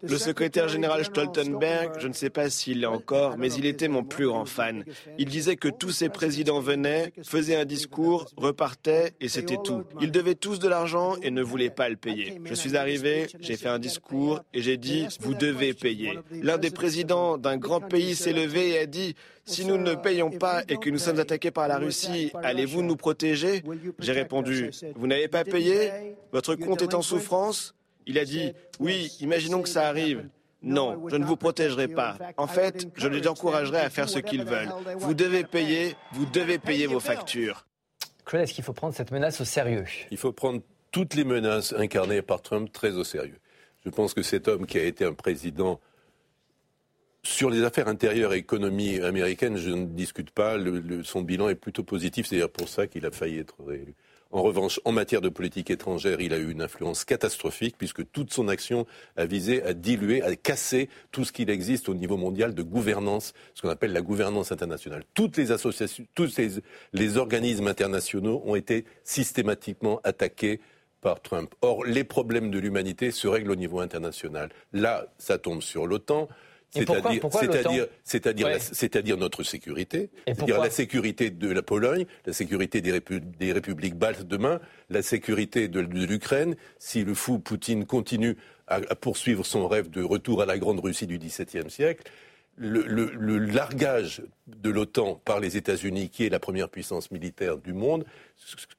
Le secrétaire général Stoltenberg, je ne sais pas s'il l'est encore, mais il était mon plus grand fan. Il disait que tous ces présidents venaient, faisaient un discours, repartaient et c'était tout. Ils devaient tous de l'argent et ne voulaient pas le payer. Je suis arrivé, j'ai fait un discours et j'ai dit, vous devez payer. L'un des présidents d'un grand pays s'est levé et a dit, si nous ne payons pas et que nous sommes attaqués par la Russie, allez-vous nous protéger? J'ai répondu, vous n'avez pas payé? Votre compte est en souffrance? Il a dit, oui, imaginons que ça arrive. Non, je ne vous protégerai pas. En fait, je les encouragerai à faire ce qu'ils veulent. Vous devez payer, vous devez payer vos factures. Claude, est-ce qu'il faut prendre cette menace au sérieux? Il faut prendre toutes les menaces incarnées par Trump très au sérieux. Je pense que cet homme qui a été un président sur les affaires intérieures et économie américaine, je ne discute pas. son bilan est plutôt positif. C'est d'ailleurs pour ça qu'il a failli être réélu. En revanche, en matière de politique étrangère, il a eu une influence catastrophique puisque toute son action a visé à diluer, à casser tout ce qu'il existe au niveau mondial de gouvernance, ce qu'on appelle la gouvernance internationale. Toutes les associations, tous les, organismes internationaux ont été systématiquement attaqués par Trump. Or, les problèmes de l'humanité se règlent au niveau international. Là, ça tombe sur l'OTAN. C'est-à-dire, c'est-à-dire, notre sécurité, c'est-à-dire la sécurité de la Pologne, la sécurité des, républiques baltes demain, la sécurité de, l'Ukraine. Si le fou Poutine continue à, poursuivre son rêve de retour à la grande Russie du XVIIe siècle, le, largage de l'OTAN par les États-Unis, qui est la première puissance militaire du monde,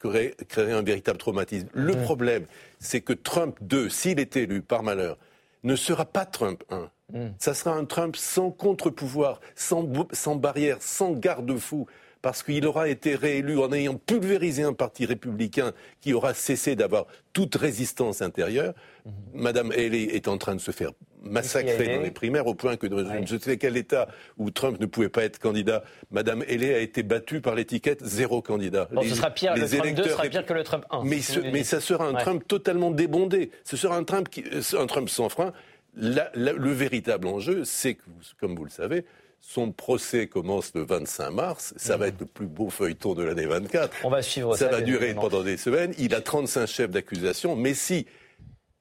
créerait, un véritable traumatisme. Le problème, c'est que Trump 2, s'il est élu par malheur, ne sera pas Trump 1. Hmm. Ça sera un Trump sans contre-pouvoir, sans, sans barrière, sans garde-fou parce qu'il aura été réélu en ayant pulvérisé un parti républicain qui aura cessé d'avoir toute résistance intérieure. Hmm. Madame Haley est en train de se faire massacrer dans les primaires au point que dans je ne sais quel État où Trump ne pouvait pas être candidat, Madame Haley a été battue par l'étiquette zéro candidat. ce sera pire, le Trump 2 sera pire que le Trump 1. Mais, mais ça sera un Trump totalement débondé. Ce sera un Trump, qui, un Trump sans frein le véritable enjeu, c'est que, comme vous le savez, son procès commence le 25 mars. Ça va être le plus beau feuilleton de l'année 24. On va suivre ça. Ça va durer évidemment. pendant des semaines. Il a 35 chefs d'accusation. Mais si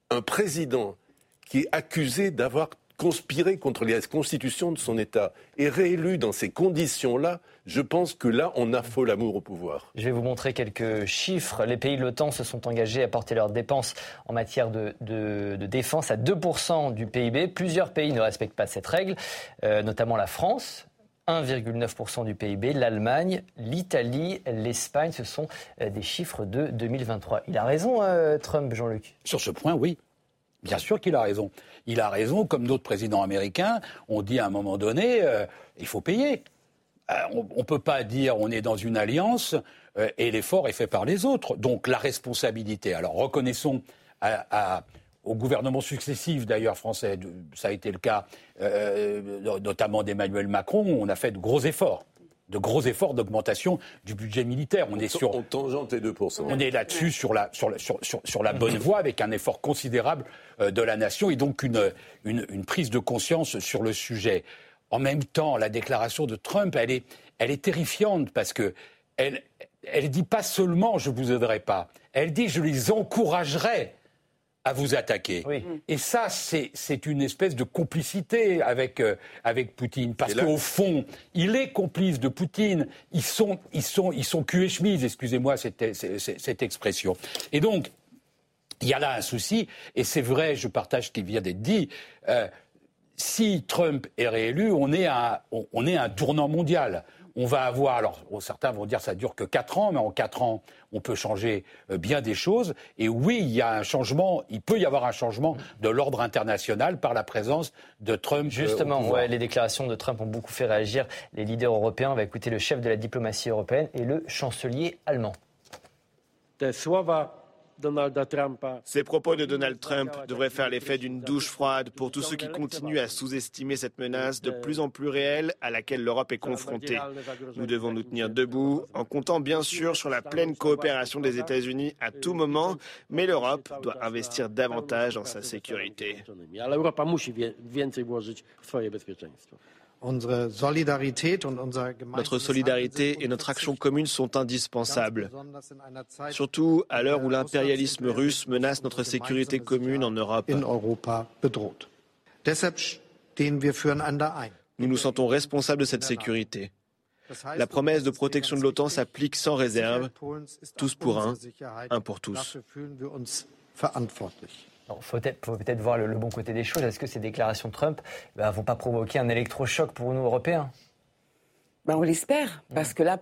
un président qui est accusé d'avoir conspiré contre les constitutions de son État est réélu dans ces conditions-là, je pense que là, on a faux l'amour au pouvoir. Je vais vous montrer quelques chiffres. Les pays de l'OTAN se sont engagés à porter leurs dépenses en matière de, de- de défense à 2% du PIB. Plusieurs pays ne respectent pas cette règle, euh, notamment la France. 1,9% du PIB, l'Allemagne, l'Italie, l'Espagne, ce sont euh, des chiffres de 2023. Il a raison, euh, Trump, Jean-Luc. Sur ce point, oui. Bien sûr qu'il a raison. Il a raison, comme d'autres présidents américains, on dit à un moment donné, euh, il faut payer. Euh, on ne peut pas dire on est dans une alliance euh, et l'effort est fait par les autres. Donc la responsabilité. Alors reconnaissons à- à- aux gouvernements successifs, d'ailleurs français, de- ça a été le cas euh, notamment d'Emmanuel Macron, on a fait de gros efforts. De gros efforts d'augmentation du budget militaire. On est sur On tangente les 2%. on est là-dessus sur la, sur, la- sur, sur- sur la bonne voie avec un effort considérable euh, de la nation et donc une, une, une prise de conscience sur le sujet. En même temps, la déclaration de Trump, elle est, elle est terrifiante parce que elle, elle dit pas seulement je vous aiderai pas, elle dit je les encouragerai à vous attaquer. Oui. Et ça, c'est c'est une espèce de complicité avec, euh, avec Poutine. Parce qu'au fond, il est complice de Poutine. Ils sont, ils sont, ils sont cul et chemise, excusez-moi cette, cette, cette expression. Et donc, il y a là un souci, et c'est vrai, je partage ce qui vient d'être dit. euh, si Trump est réélu, on est à, on, on est à un tournant mondial. On va avoir, alors certains vont dire ça dure que 4 ans, mais en 4 ans, on peut changer euh, bien des choses. Et oui, il y a un changement, il peut y avoir un changement de l'ordre international par la présence de Trump. euh, au Justement, ouais, les déclarations de Trump ont beaucoup fait réagir les leaders européens. On va écouter le chef de la diplomatie européenne et le chancelier allemand. Słowa Ces propos de Donald Trump devraient faire l'effet d'une douche froide pour tous ceux qui continuent à sous-estimer cette menace de plus en plus réelle à laquelle l'Europe est confrontée. Nous devons nous tenir debout en comptant bien sûr sur la pleine coopération des États-Unis à tout moment, mais l'Europe doit investir davantage dans sa sécurité. Notre solidarité et notre action commune sont indispensables, surtout à l'heure où l'impérialisme russe menace notre sécurité commune en Europe. Nous nous sentons responsables de cette sécurité. La promesse de protection de l'OTAN s'applique sans réserve, tous pour un, un pour tous. Il faut peut-être voir le, le bon côté des choses. Est-ce que ces déclarations de Trump ne vont pas provoquer un électrochoc pour nous, Européens? Ben, on l'espère, parce que là,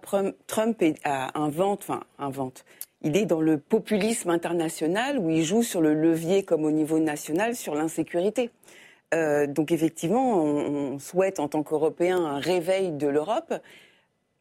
Trump est, a- invente, enfin, invente. Il est dans le populisme international où il joue sur le levier, comme au niveau national, sur l'insécurité. Euh, donc, effectivement, on, on souhaite, en tant qu'Européens, un réveil de l'Europe,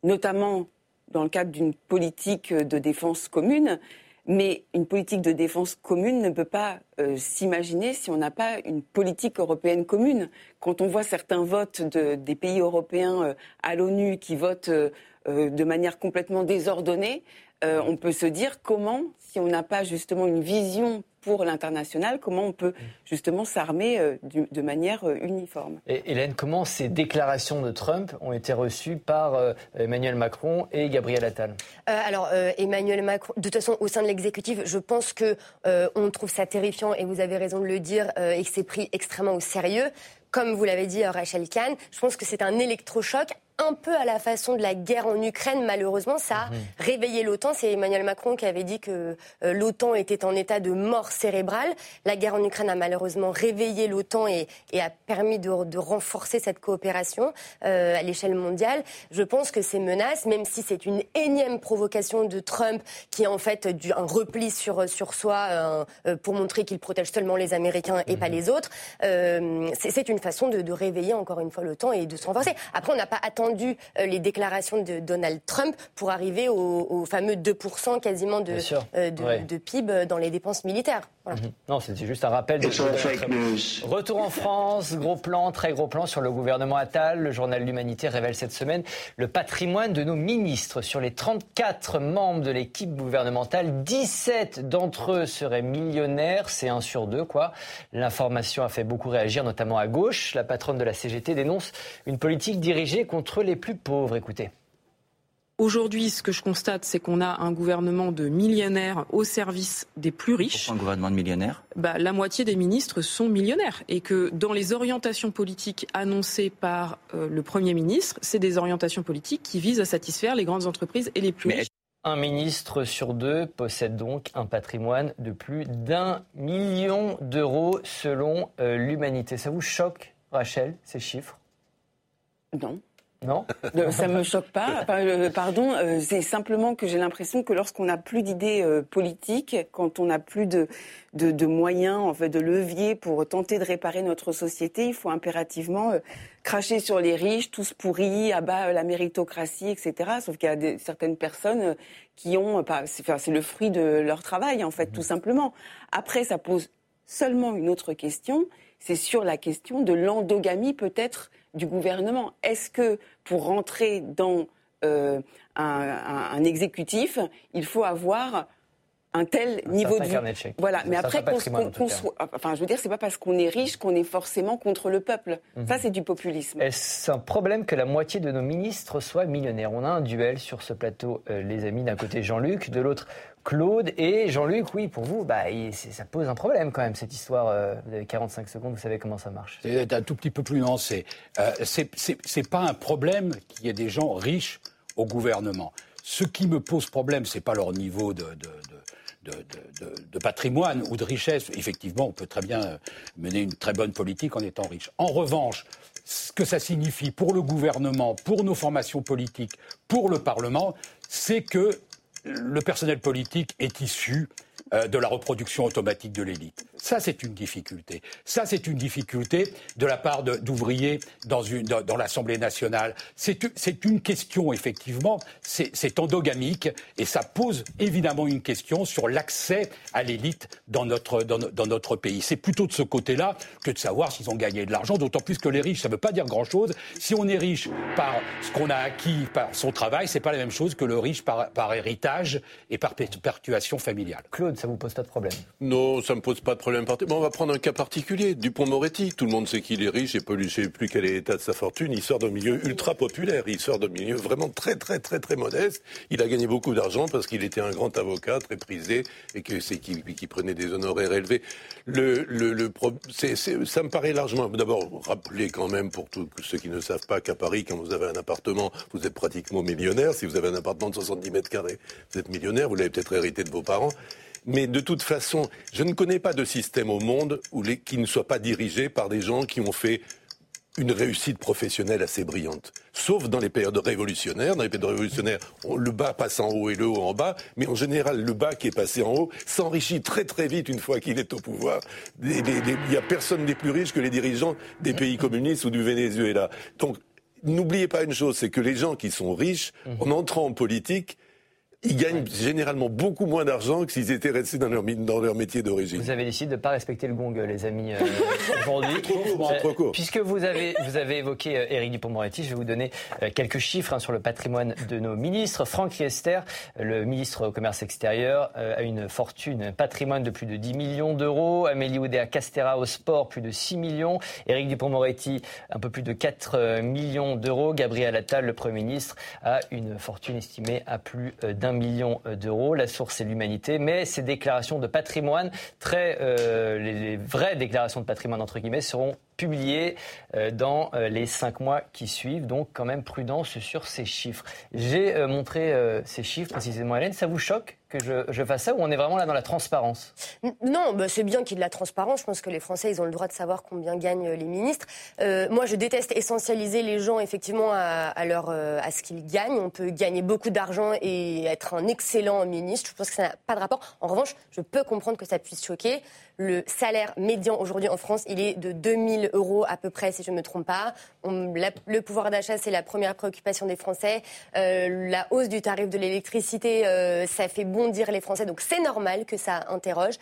notamment dans le cadre d'une politique de défense commune. Mais une politique de défense commune ne peut pas euh, s'imaginer si on n'a pas une politique européenne commune. Quand on voit certains votes de- des pays européens euh, à l'ONU qui votent euh, euh, de manière complètement désordonnée, euh, on peut se dire comment, si on n'a pas justement une vision pour l'international, comment on peut justement s'armer euh, de manière euh, uniforme. Et Hélène, comment ces déclarations de Trump ont été reçues par euh, Emmanuel Macron et Gabriel Attal? Euh, alors euh, Emmanuel Macron, de toute façon au sein de l'exécutif, je pense que euh, on trouve ça terrifiant et vous avez raison de le dire euh, et que c'est pris extrêmement au sérieux. Comme vous l'avez dit, Rachel Kahn, je pense que c'est un électrochoc un peu à la façon de la guerre en Ukraine. Malheureusement, ça a réveillé l'OTAN. C'est Emmanuel Macron qui avait dit que euh, l'OTAN était en état de mort cérébrale. La guerre en Ukraine a malheureusement réveillé l'OTAN et, et a permis de, de renforcer cette coopération euh, à l'échelle mondiale. Je pense que ces menaces, même si c'est une énième provocation de Trump, qui est en fait du, un repli sur, sur soi euh, pour montrer qu'il protège seulement les Américains et pas les autres, euh, c'est c'est une façon de, de réveiller encore une fois l'OTAN et de se renforcer. Après, on n'a pas attendu euh, les déclarations de Donald Trump pour arriver au, au fameux 2% quasiment de, euh, de, Ouais. de PIB dans les dépenses militaires. Mhm. Non, c'était juste un rappel de, de Retour en France, gros plan, très gros plan sur le gouvernement Attal. Le journal L'Humanité révèle cette semaine le patrimoine de nos ministres. Sur les 34 membres de l'équipe gouvernementale, 17 d'entre eux seraient millionnaires. C'est un sur deux, quoi. L'information a fait beaucoup réagir, notamment à gauche. La patronne de la CGT dénonce une politique dirigée contre les plus pauvres. Écoutez. Aujourd'hui, ce que je constate, c'est qu'on a un gouvernement de millionnaires au service des plus riches. Pourquoi un gouvernement de millionnaires? Bah, La moitié des ministres sont millionnaires. Et que dans les orientations politiques annoncées par euh, le Premier ministre, c'est des orientations politiques qui visent à satisfaire les grandes entreprises et les plus riches. Un ministre sur deux possède donc un patrimoine de plus d'un million d'euros selon euh, l'humanité. Ça vous choque, Rachel, ces chiffres? Non. Non Ça ne me choque pas. Euh, pardon, euh, c'est simplement que j'ai l'impression que lorsqu'on n'a plus d'idées euh, politiques, quand on n'a plus de, de, moyens, en fait, de leviers pour tenter de réparer notre société, il faut impérativement cracher sur les riches, tous pourris, abat la méritocratie, etc. Sauf qu'il y a des, certaines personnes qui ont... C'est le fruit de leur travail, en fait, tout simplement. Après, ça pose seulement une autre question, c'est sur la question de l'endogamie peut-être du gouvernement. Est-ce que pour rentrer dans euh, un, exécutif, il faut avoir un tel niveau de vie. Voilà, mais après qu'on soit, enfin, je veux dire, c'est pas parce qu'on est riche qu'on est forcément contre le peuple. Mhm. Ça, c'est du populisme. Est-ce un problème que la moitié de nos ministres soient millionnaires? On a un duel sur ce plateau, euh, les amis. D'un côté Jean-Luc, de l'autre Claude et Jean-Luc, oui, pour vous, bah, ça pose un problème quand même, cette histoire. Euh, vous avez 45 secondes, vous savez comment ça marche. C'est un tout petit peu plus nuancé. Euh, c'est pas un problème qu'il y ait des gens riches au gouvernement. Ce qui me pose problème, c'est pas leur niveau de, de, de, patrimoine ou de richesse. Effectivement, on peut très bien mener une très bonne politique en étant riche. En revanche, ce que ça signifie pour le gouvernement, pour nos formations politiques, pour le Parlement, c'est que le personnel politique est issu euh, de la reproduction automatique de l'élite. Ça, c'est une difficulté. Ça, c'est une difficulté de la part d'ouvriers dans, dans, l'Assemblée nationale. C'est une question, effectivement, c'est endogamique et ça pose évidemment une question sur l'accès à l'élite dans notre, dans, dans notre pays. C'est plutôt de ce côté-là que de savoir s'ils ont gagné de l'argent, d'autant plus que les riches, ça ne veut pas dire grand-chose. Si on est riche par ce qu'on a acquis par son travail, c'est pas la même chose que le riche par, par héritage et par perpétuation familiale. Claude, ça vous pose pas de problème Non, ça me pose pas de problème. Bon, on va prendre un cas particulier. Dupont-Moretti. Tout le monde sait qu'il est riche et ne sait plus quel est l'état de sa fortune. Il sort d'un milieu ultra populaire. Il sort d'un milieu vraiment très, très, très, très modeste. Il a gagné beaucoup d'argent parce qu'il était un grand avocat très prisé et que c'est qui, prenait des honoraires élevés. Le, le, le ça me paraît largement. D'abord, rappeler quand même pour tous ceux qui ne savent pas qu'à Paris, quand vous avez un appartement, vous êtes pratiquement millionnaire. Si vous avez un appartement de 70 mètres carrés, vous êtes millionnaire. Vous l'avez peut-être hérité de vos parents. Mais de toute façon, je ne connais pas de système au monde où les, qui ne soit pas dirigé par des gens qui ont fait une réussite professionnelle assez brillante. Sauf dans les périodes révolutionnaires. Dans les périodes révolutionnaires, le bas passe en haut et le haut en bas. Mais en général, le bas qui est passé en haut s'enrichit très très vite une fois qu'il est au pouvoir. Il n'y a personne des plus riches que les dirigeants des pays communistes ou du Venezuela. Donc, n'oubliez pas une chose, c'est que les gens qui sont riches, en entrant en politique, ils gagnent généralement beaucoup moins d'argent que s'ils étaient restés dans leur, dans leur métier d'origine. Vous avez décidé de ne pas respecter le gong, les amis, euh, aujourd'hui. Euh, puisque vous avez, vous avez évoqué euh, Éric Dupond-Moretti, je vais vous donner quelques chiffres hein, sur le patrimoine de nos ministres. Franck Riester, le ministre au commerce extérieur, a une fortune, un patrimoine de plus de 10 millions d'euros. Amélie Oudéa-Castera au sport, plus de 6 millions. Éric Dupond-Moretti, un peu plus de 4 millions d'euros. Gabriel Attal, le Premier ministre, a une fortune estimée à plus d'un million euh, d'euros. La source, c'est l'humanité. Mais ces déclarations de patrimoine, euh, les, vraies déclarations de patrimoine, entre guillemets, seront publiées euh, dans les cinq mois qui suivent. Donc, quand même, prudence sur ces chiffres. J'ai montré ces chiffres précisément, Hélène. Ça vous choque que je, fasse ça ou on est vraiment là dans la transparence? Non, bah, c'est bien qu'il y ait de la transparence. Je pense que les Français, ils ont le droit de savoir combien gagnent les ministres. Euh, moi, je déteste essentialiser les gens effectivement à, leur, euh, à ce qu'ils gagnent. On peut gagner beaucoup d'argent et être un excellent ministre. Je pense que ça n'a pas de rapport. En revanche, je peux comprendre que ça puisse choquer. Le salaire médian aujourd'hui en France, il est de 2000 euros à peu près, si je ne me trompe pas. le pouvoir d'achat, c'est la première préoccupation des Français. Euh, la hausse du tarif de l'électricité, euh, ça fait bondir les Français, donc c'est normal que ça interroge.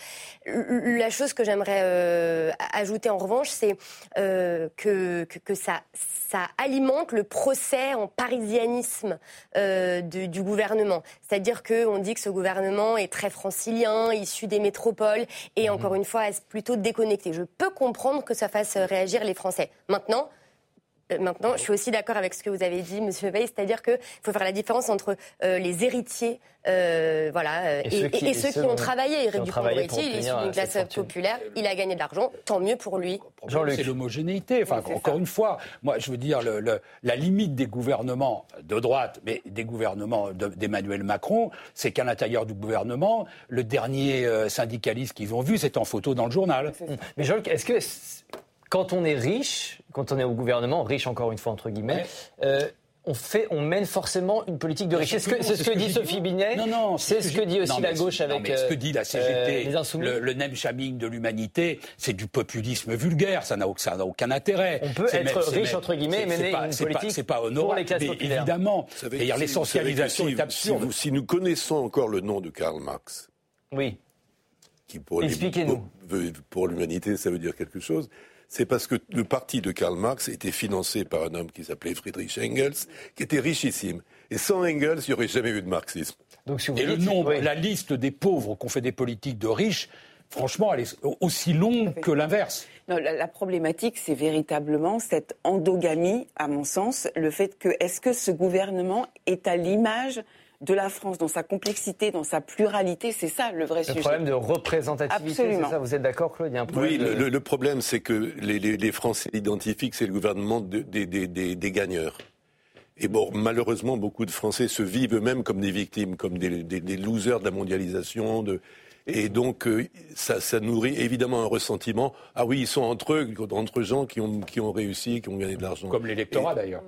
La chose que j'aimerais euh, ajouter en revanche, c'est que, que, que, ça, ça alimente le procès en parisianisme du, du gouvernement. C'est-à-dire qu'on dit que ce gouvernement est très francilien, issu des métropoles, et mhm. encore une fois, est plutôt déconnecté? Je peux comprendre que ça fasse réagir les Français. Maintenant, euh, maintenant, je suis aussi d'accord avec ce que vous avez dit, Monsieur Veil, c'est-à-dire qu'il faut faire la différence entre euh, les héritiers, euh, voilà, et, ceux qui, ont travaillé. Eric Dupond-Moretti, il est issu d'une classe populaire, il a gagné de l'argent, tant mieux pour lui. C'est l'homogénéité. Enfin, encore une fois, moi, je veux dire, le, la limite des gouvernements de droite, mais des gouvernements d'Emmanuel Macron, c'est qu'à l'intérieur du gouvernement, le dernier syndicaliste qu'ils ont vu, c'est en photo dans le journal. Mais Jean-Luc, est-ce que quand on est riche, quand on est au gouvernement, riche encore une fois entre guillemets, euh, on, fait, on mène forcément une politique de richesse. C'est ce que, dit Sophie Binet. Non, non, c'est ce que dit aussi la gauche avec. ce que dit la CGT, euh, le, le name shaming de l'humanité, c'est du populisme vulgaire. Ça n'a aucun intérêt. On peut être riche entre guillemets, et mener une politique c'est pas honorable, pour les classes populaires. Évidemment. L'essentialisation est absurde. Si, nous connaissons encore le nom de Karl Marx. Oui. Expliquez-nous. Pour l'humanité, ça veut dire quelque chose c'est parce que le parti de Karl Marx était financé par un homme qui s'appelait Friedrich Engels, qui était richissime. Et sans Engels, il n'y aurait jamais eu de marxisme. Donc, Et le nombre, la liste des pauvres qu'on fait des politiques de riches, franchement, elle est aussi longue que l'inverse. la, problématique, c'est véritablement cette endogamie, à mon sens, le fait que est-ce que ce gouvernement est à l'image de la France, dans sa complexité, dans sa pluralité. C'est ça le vrai sujet. Le problème de représentativité, c'est ça Vous êtes d'accord, Claude? Oui, le, problème, c'est que les, Français identifient que c'est le gouvernement des gagneurs. Et bon, malheureusement, beaucoup de Français se vivent eux-mêmes comme des victimes, comme des, losers de la mondialisation. De... Et donc, euh, ça, ça, nourrit évidemment un ressentiment. Ah oui, ils sont entre eux, entre gens qui ont, qui ont réussi, qui ont gagné de l'argent. Comme l'électorat d'ailleurs.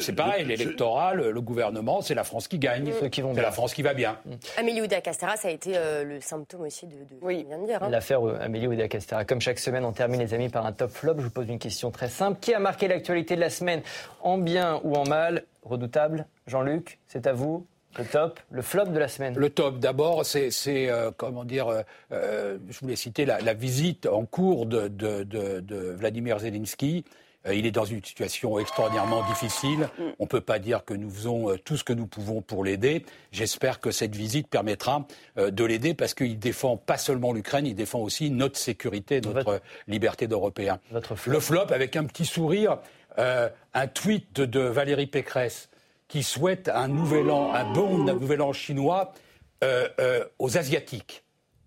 C'est pareil, l'électorat, le, gouvernement, c'est la France qui gagne. Ceux qui vont c'est la France qui va bien. Mm. Amélie Oudéa-Castéra, ça a été euh, le symptôme aussi de, de oui. vient de dire. Hein. L'affaire euh, Amélie Oudéa-Castéra. Comme chaque semaine, on termine, les amis, par un top flop. Je vous pose une question très simple. Qui a marqué l'actualité de la semaine? En bien ou en mal? Redoutable Jean-Luc, c'est à vous. Le top, le flop de la semaine. Le top, d'abord, c'est, euh, comment dire, je voulais citer la, visite en cours de, de, de Vladimir Zelensky euh, il est dans une situation extraordinairement difficile. On ne peut pas dire que nous faisons euh, tout ce que nous pouvons pour l'aider. J'espère que cette visite permettra euh, de l'aider parce qu'il défend pas seulement l'Ukraine, il défend aussi notre sécurité, notre liberté d'Européens. Le flop, avec un petit sourire, un tweet de Valérie Pécresse qui souhaite un nouvel an, un bon nouvel an chinois aux Asiatiques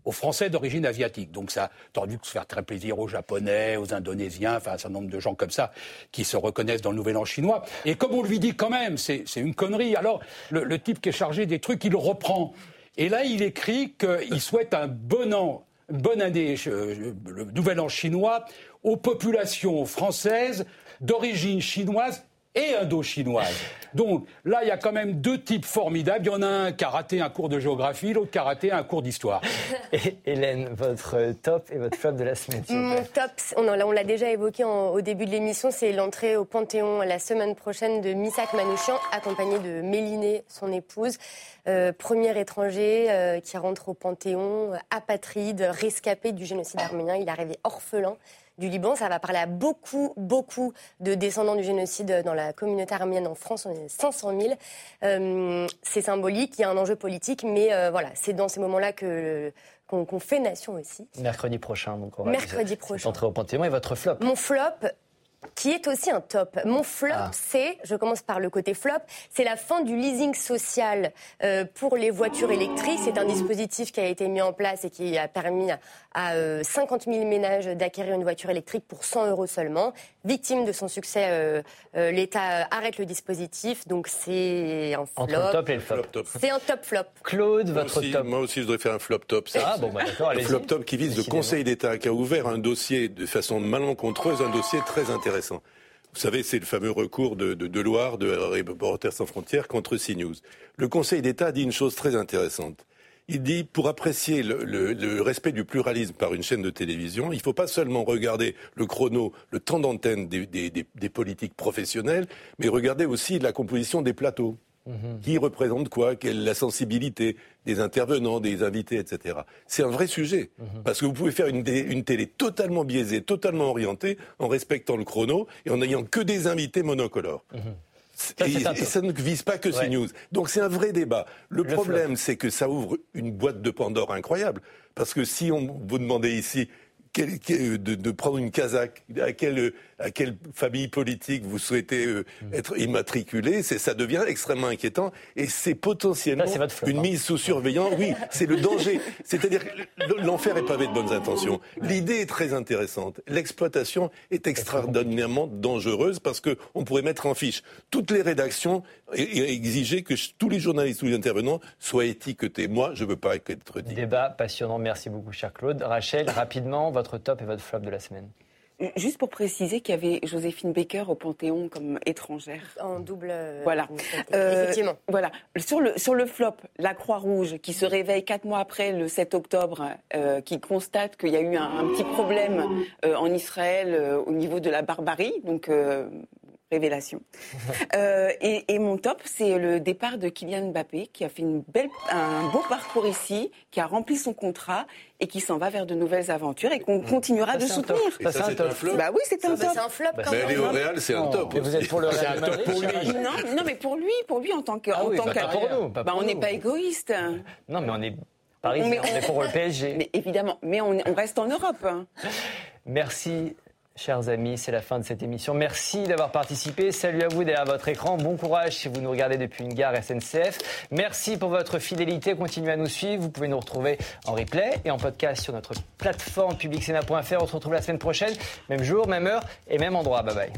aux Français d'origine asiatique. Donc ça a dû se faire très plaisir aux Japonais, aux Indonésiens, enfin un certain nombre de gens comme ça qui se reconnaissent dans le Nouvel An chinois. Et comme on lui dit quand même, c'est une connerie, alors le, type qui est chargé des trucs, il reprend. Et là, il écrit qu'il souhaite un bon an, une bonne année, le Nouvel An chinois, aux populations françaises d'origine chinoise et indo-chinoise. Donc là, il y a quand même deux types formidables. Il y en a un qui a raté un cours de géographie, l'autre qui a raté un cours d'histoire. Et Hélène, votre top et votre flop de la semaine Mon top, on l'a déjà évoqué au début de l'émission, c'est l'entrée au Panthéon la semaine prochaine de Misak Manouchian, accompagné de Mélinée, son épouse. Euh, premier étranger euh, qui rentre au Panthéon, apatride, rescapé du génocide arménien. Il est arrivé orphelin du Liban. Ça va parler à beaucoup, beaucoup de descendants du génocide dans la communauté arménienne en France. On est 500 000. Euh, c'est symbolique, il y a un enjeu politique, mais euh, voilà, c'est dans ces moments-là que qu'on fait nation aussi. Mercredi prochain, donc. On Mercredi prochain. Entrer au Panthéon et votre flop? Mon flop, qui est aussi un top. Mon flop, ah. c'est, je commence par le côté flop, c'est la fin du leasing social euh, pour les voitures électriques. C'est un dispositif qui a été mis en place et qui a permis à 50 euh, 000 ménages d'acquérir une voiture électrique pour 100 euros seulement. Victime de son succès, euh, l'État arrête le dispositif, donc c'est un flop. Entre le top et le flop. C'est un top flop. Claude, votre top. Moi aussi, je voudrais faire un flop top. Ah bon, bah, d'accord, Un flop top qui vise le Conseil d'État, qui a ouvert un dossier de façon malencontreuse, un dossier très intéressant vous savez, c'est le fameux recours de, de, de Loire, de Reporters sans frontières contre CNews. Le Conseil d'État dit une chose très intéressante. Il dit, pour apprécier le, le- le respect du pluralisme par une chaîne de télévision, il ne faut pas seulement regarder le chrono, le temps d'antenne des, des- des- des politiques professionnelles, mais regarder aussi la composition des plateaux. Qui représente quoi? Quelle est la sensibilité des intervenants, des invités, etc. C'est un vrai sujet. Parce que vous pouvez faire une, télé totalement biaisée, totalement orientée, en respectant le chrono et en n'ayant que des invités monocolores. Ça, Et, ça ne vise pas que Ouais. CNews. Donc c'est un vrai débat. Le, Le problème, c'est que ça ouvre une boîte de Pandore incroyable. Parce que si on vous demandait ici quel- quel- de, de prendre une Kazakh, à quelle, à quelle famille politique vous souhaitez euh, Mm. être immatriculé, c'est, ça devient extrêmement inquiétant. Et c'est potentiellement flop, une hein. mise sous surveillance. Oui, c'est le danger. C'est-à-dire que l'enfer est pavé de bonnes intentions. L'idée est très intéressante. L'exploitation est extraordinairement dangereuse parce qu'on pourrait mettre en fiche toutes les rédactions et, et exiger que tous les journalistes, tous les intervenants soient étiquetés. Moi, je ne veux pas être dit. Débat passionnant. Merci beaucoup, cher Claude. Rachel, rapidement, votre top et votre flop de la semaine. Juste pour préciser qu'il y avait Joséphine Baker au Panthéon comme étrangère. En double. euh, Voilà. Euh, Effectivement. Voilà. Sur le, sur le flop, la Croix-Rouge qui se réveille quatre mois après le 7 octobre, euh, qui constate qu'il y a eu un, un petit problème euh, en Israël euh, au niveau de la barbarie, donc euh, révélation. Euh, et, et mon top, c'est le départ de Kylian Mbappé qui a fait une belle, un beau parcours ici, qui a rempli son contrat et qui s'en va vers de nouvelles aventures et qu'on continuera Ça, de c'est un top. soutenir. Et ça, c'est un un flop Bah oui, c'est un Bah, un flop quand Mais même. aller au Real, c'est un top. Et vous êtes pour le Real Madrid pour lui. Chirac Non, non, mais pour lui, pour lui en tant que, Ah en oui, tant bah, qu'à- pas pour nous, pas bah, on n'est pas égoïste. Non, mais on est parisien, Mais on est pour le PSG. Mais évidemment, mais on, on reste en Europe. hein. Merci, chers amis. C'est la fin de cette émission. Merci d'avoir participé. Salut à vous derrière votre écran. Bon courage si vous nous regardez depuis une gare SNCF. Merci pour votre fidélité. Continuez à nous suivre. Vous pouvez nous retrouver en replay et en podcast sur notre plateforme publicsena.fr. On se retrouve la semaine prochaine. Même jour, même heure et même endroit. Bye bye.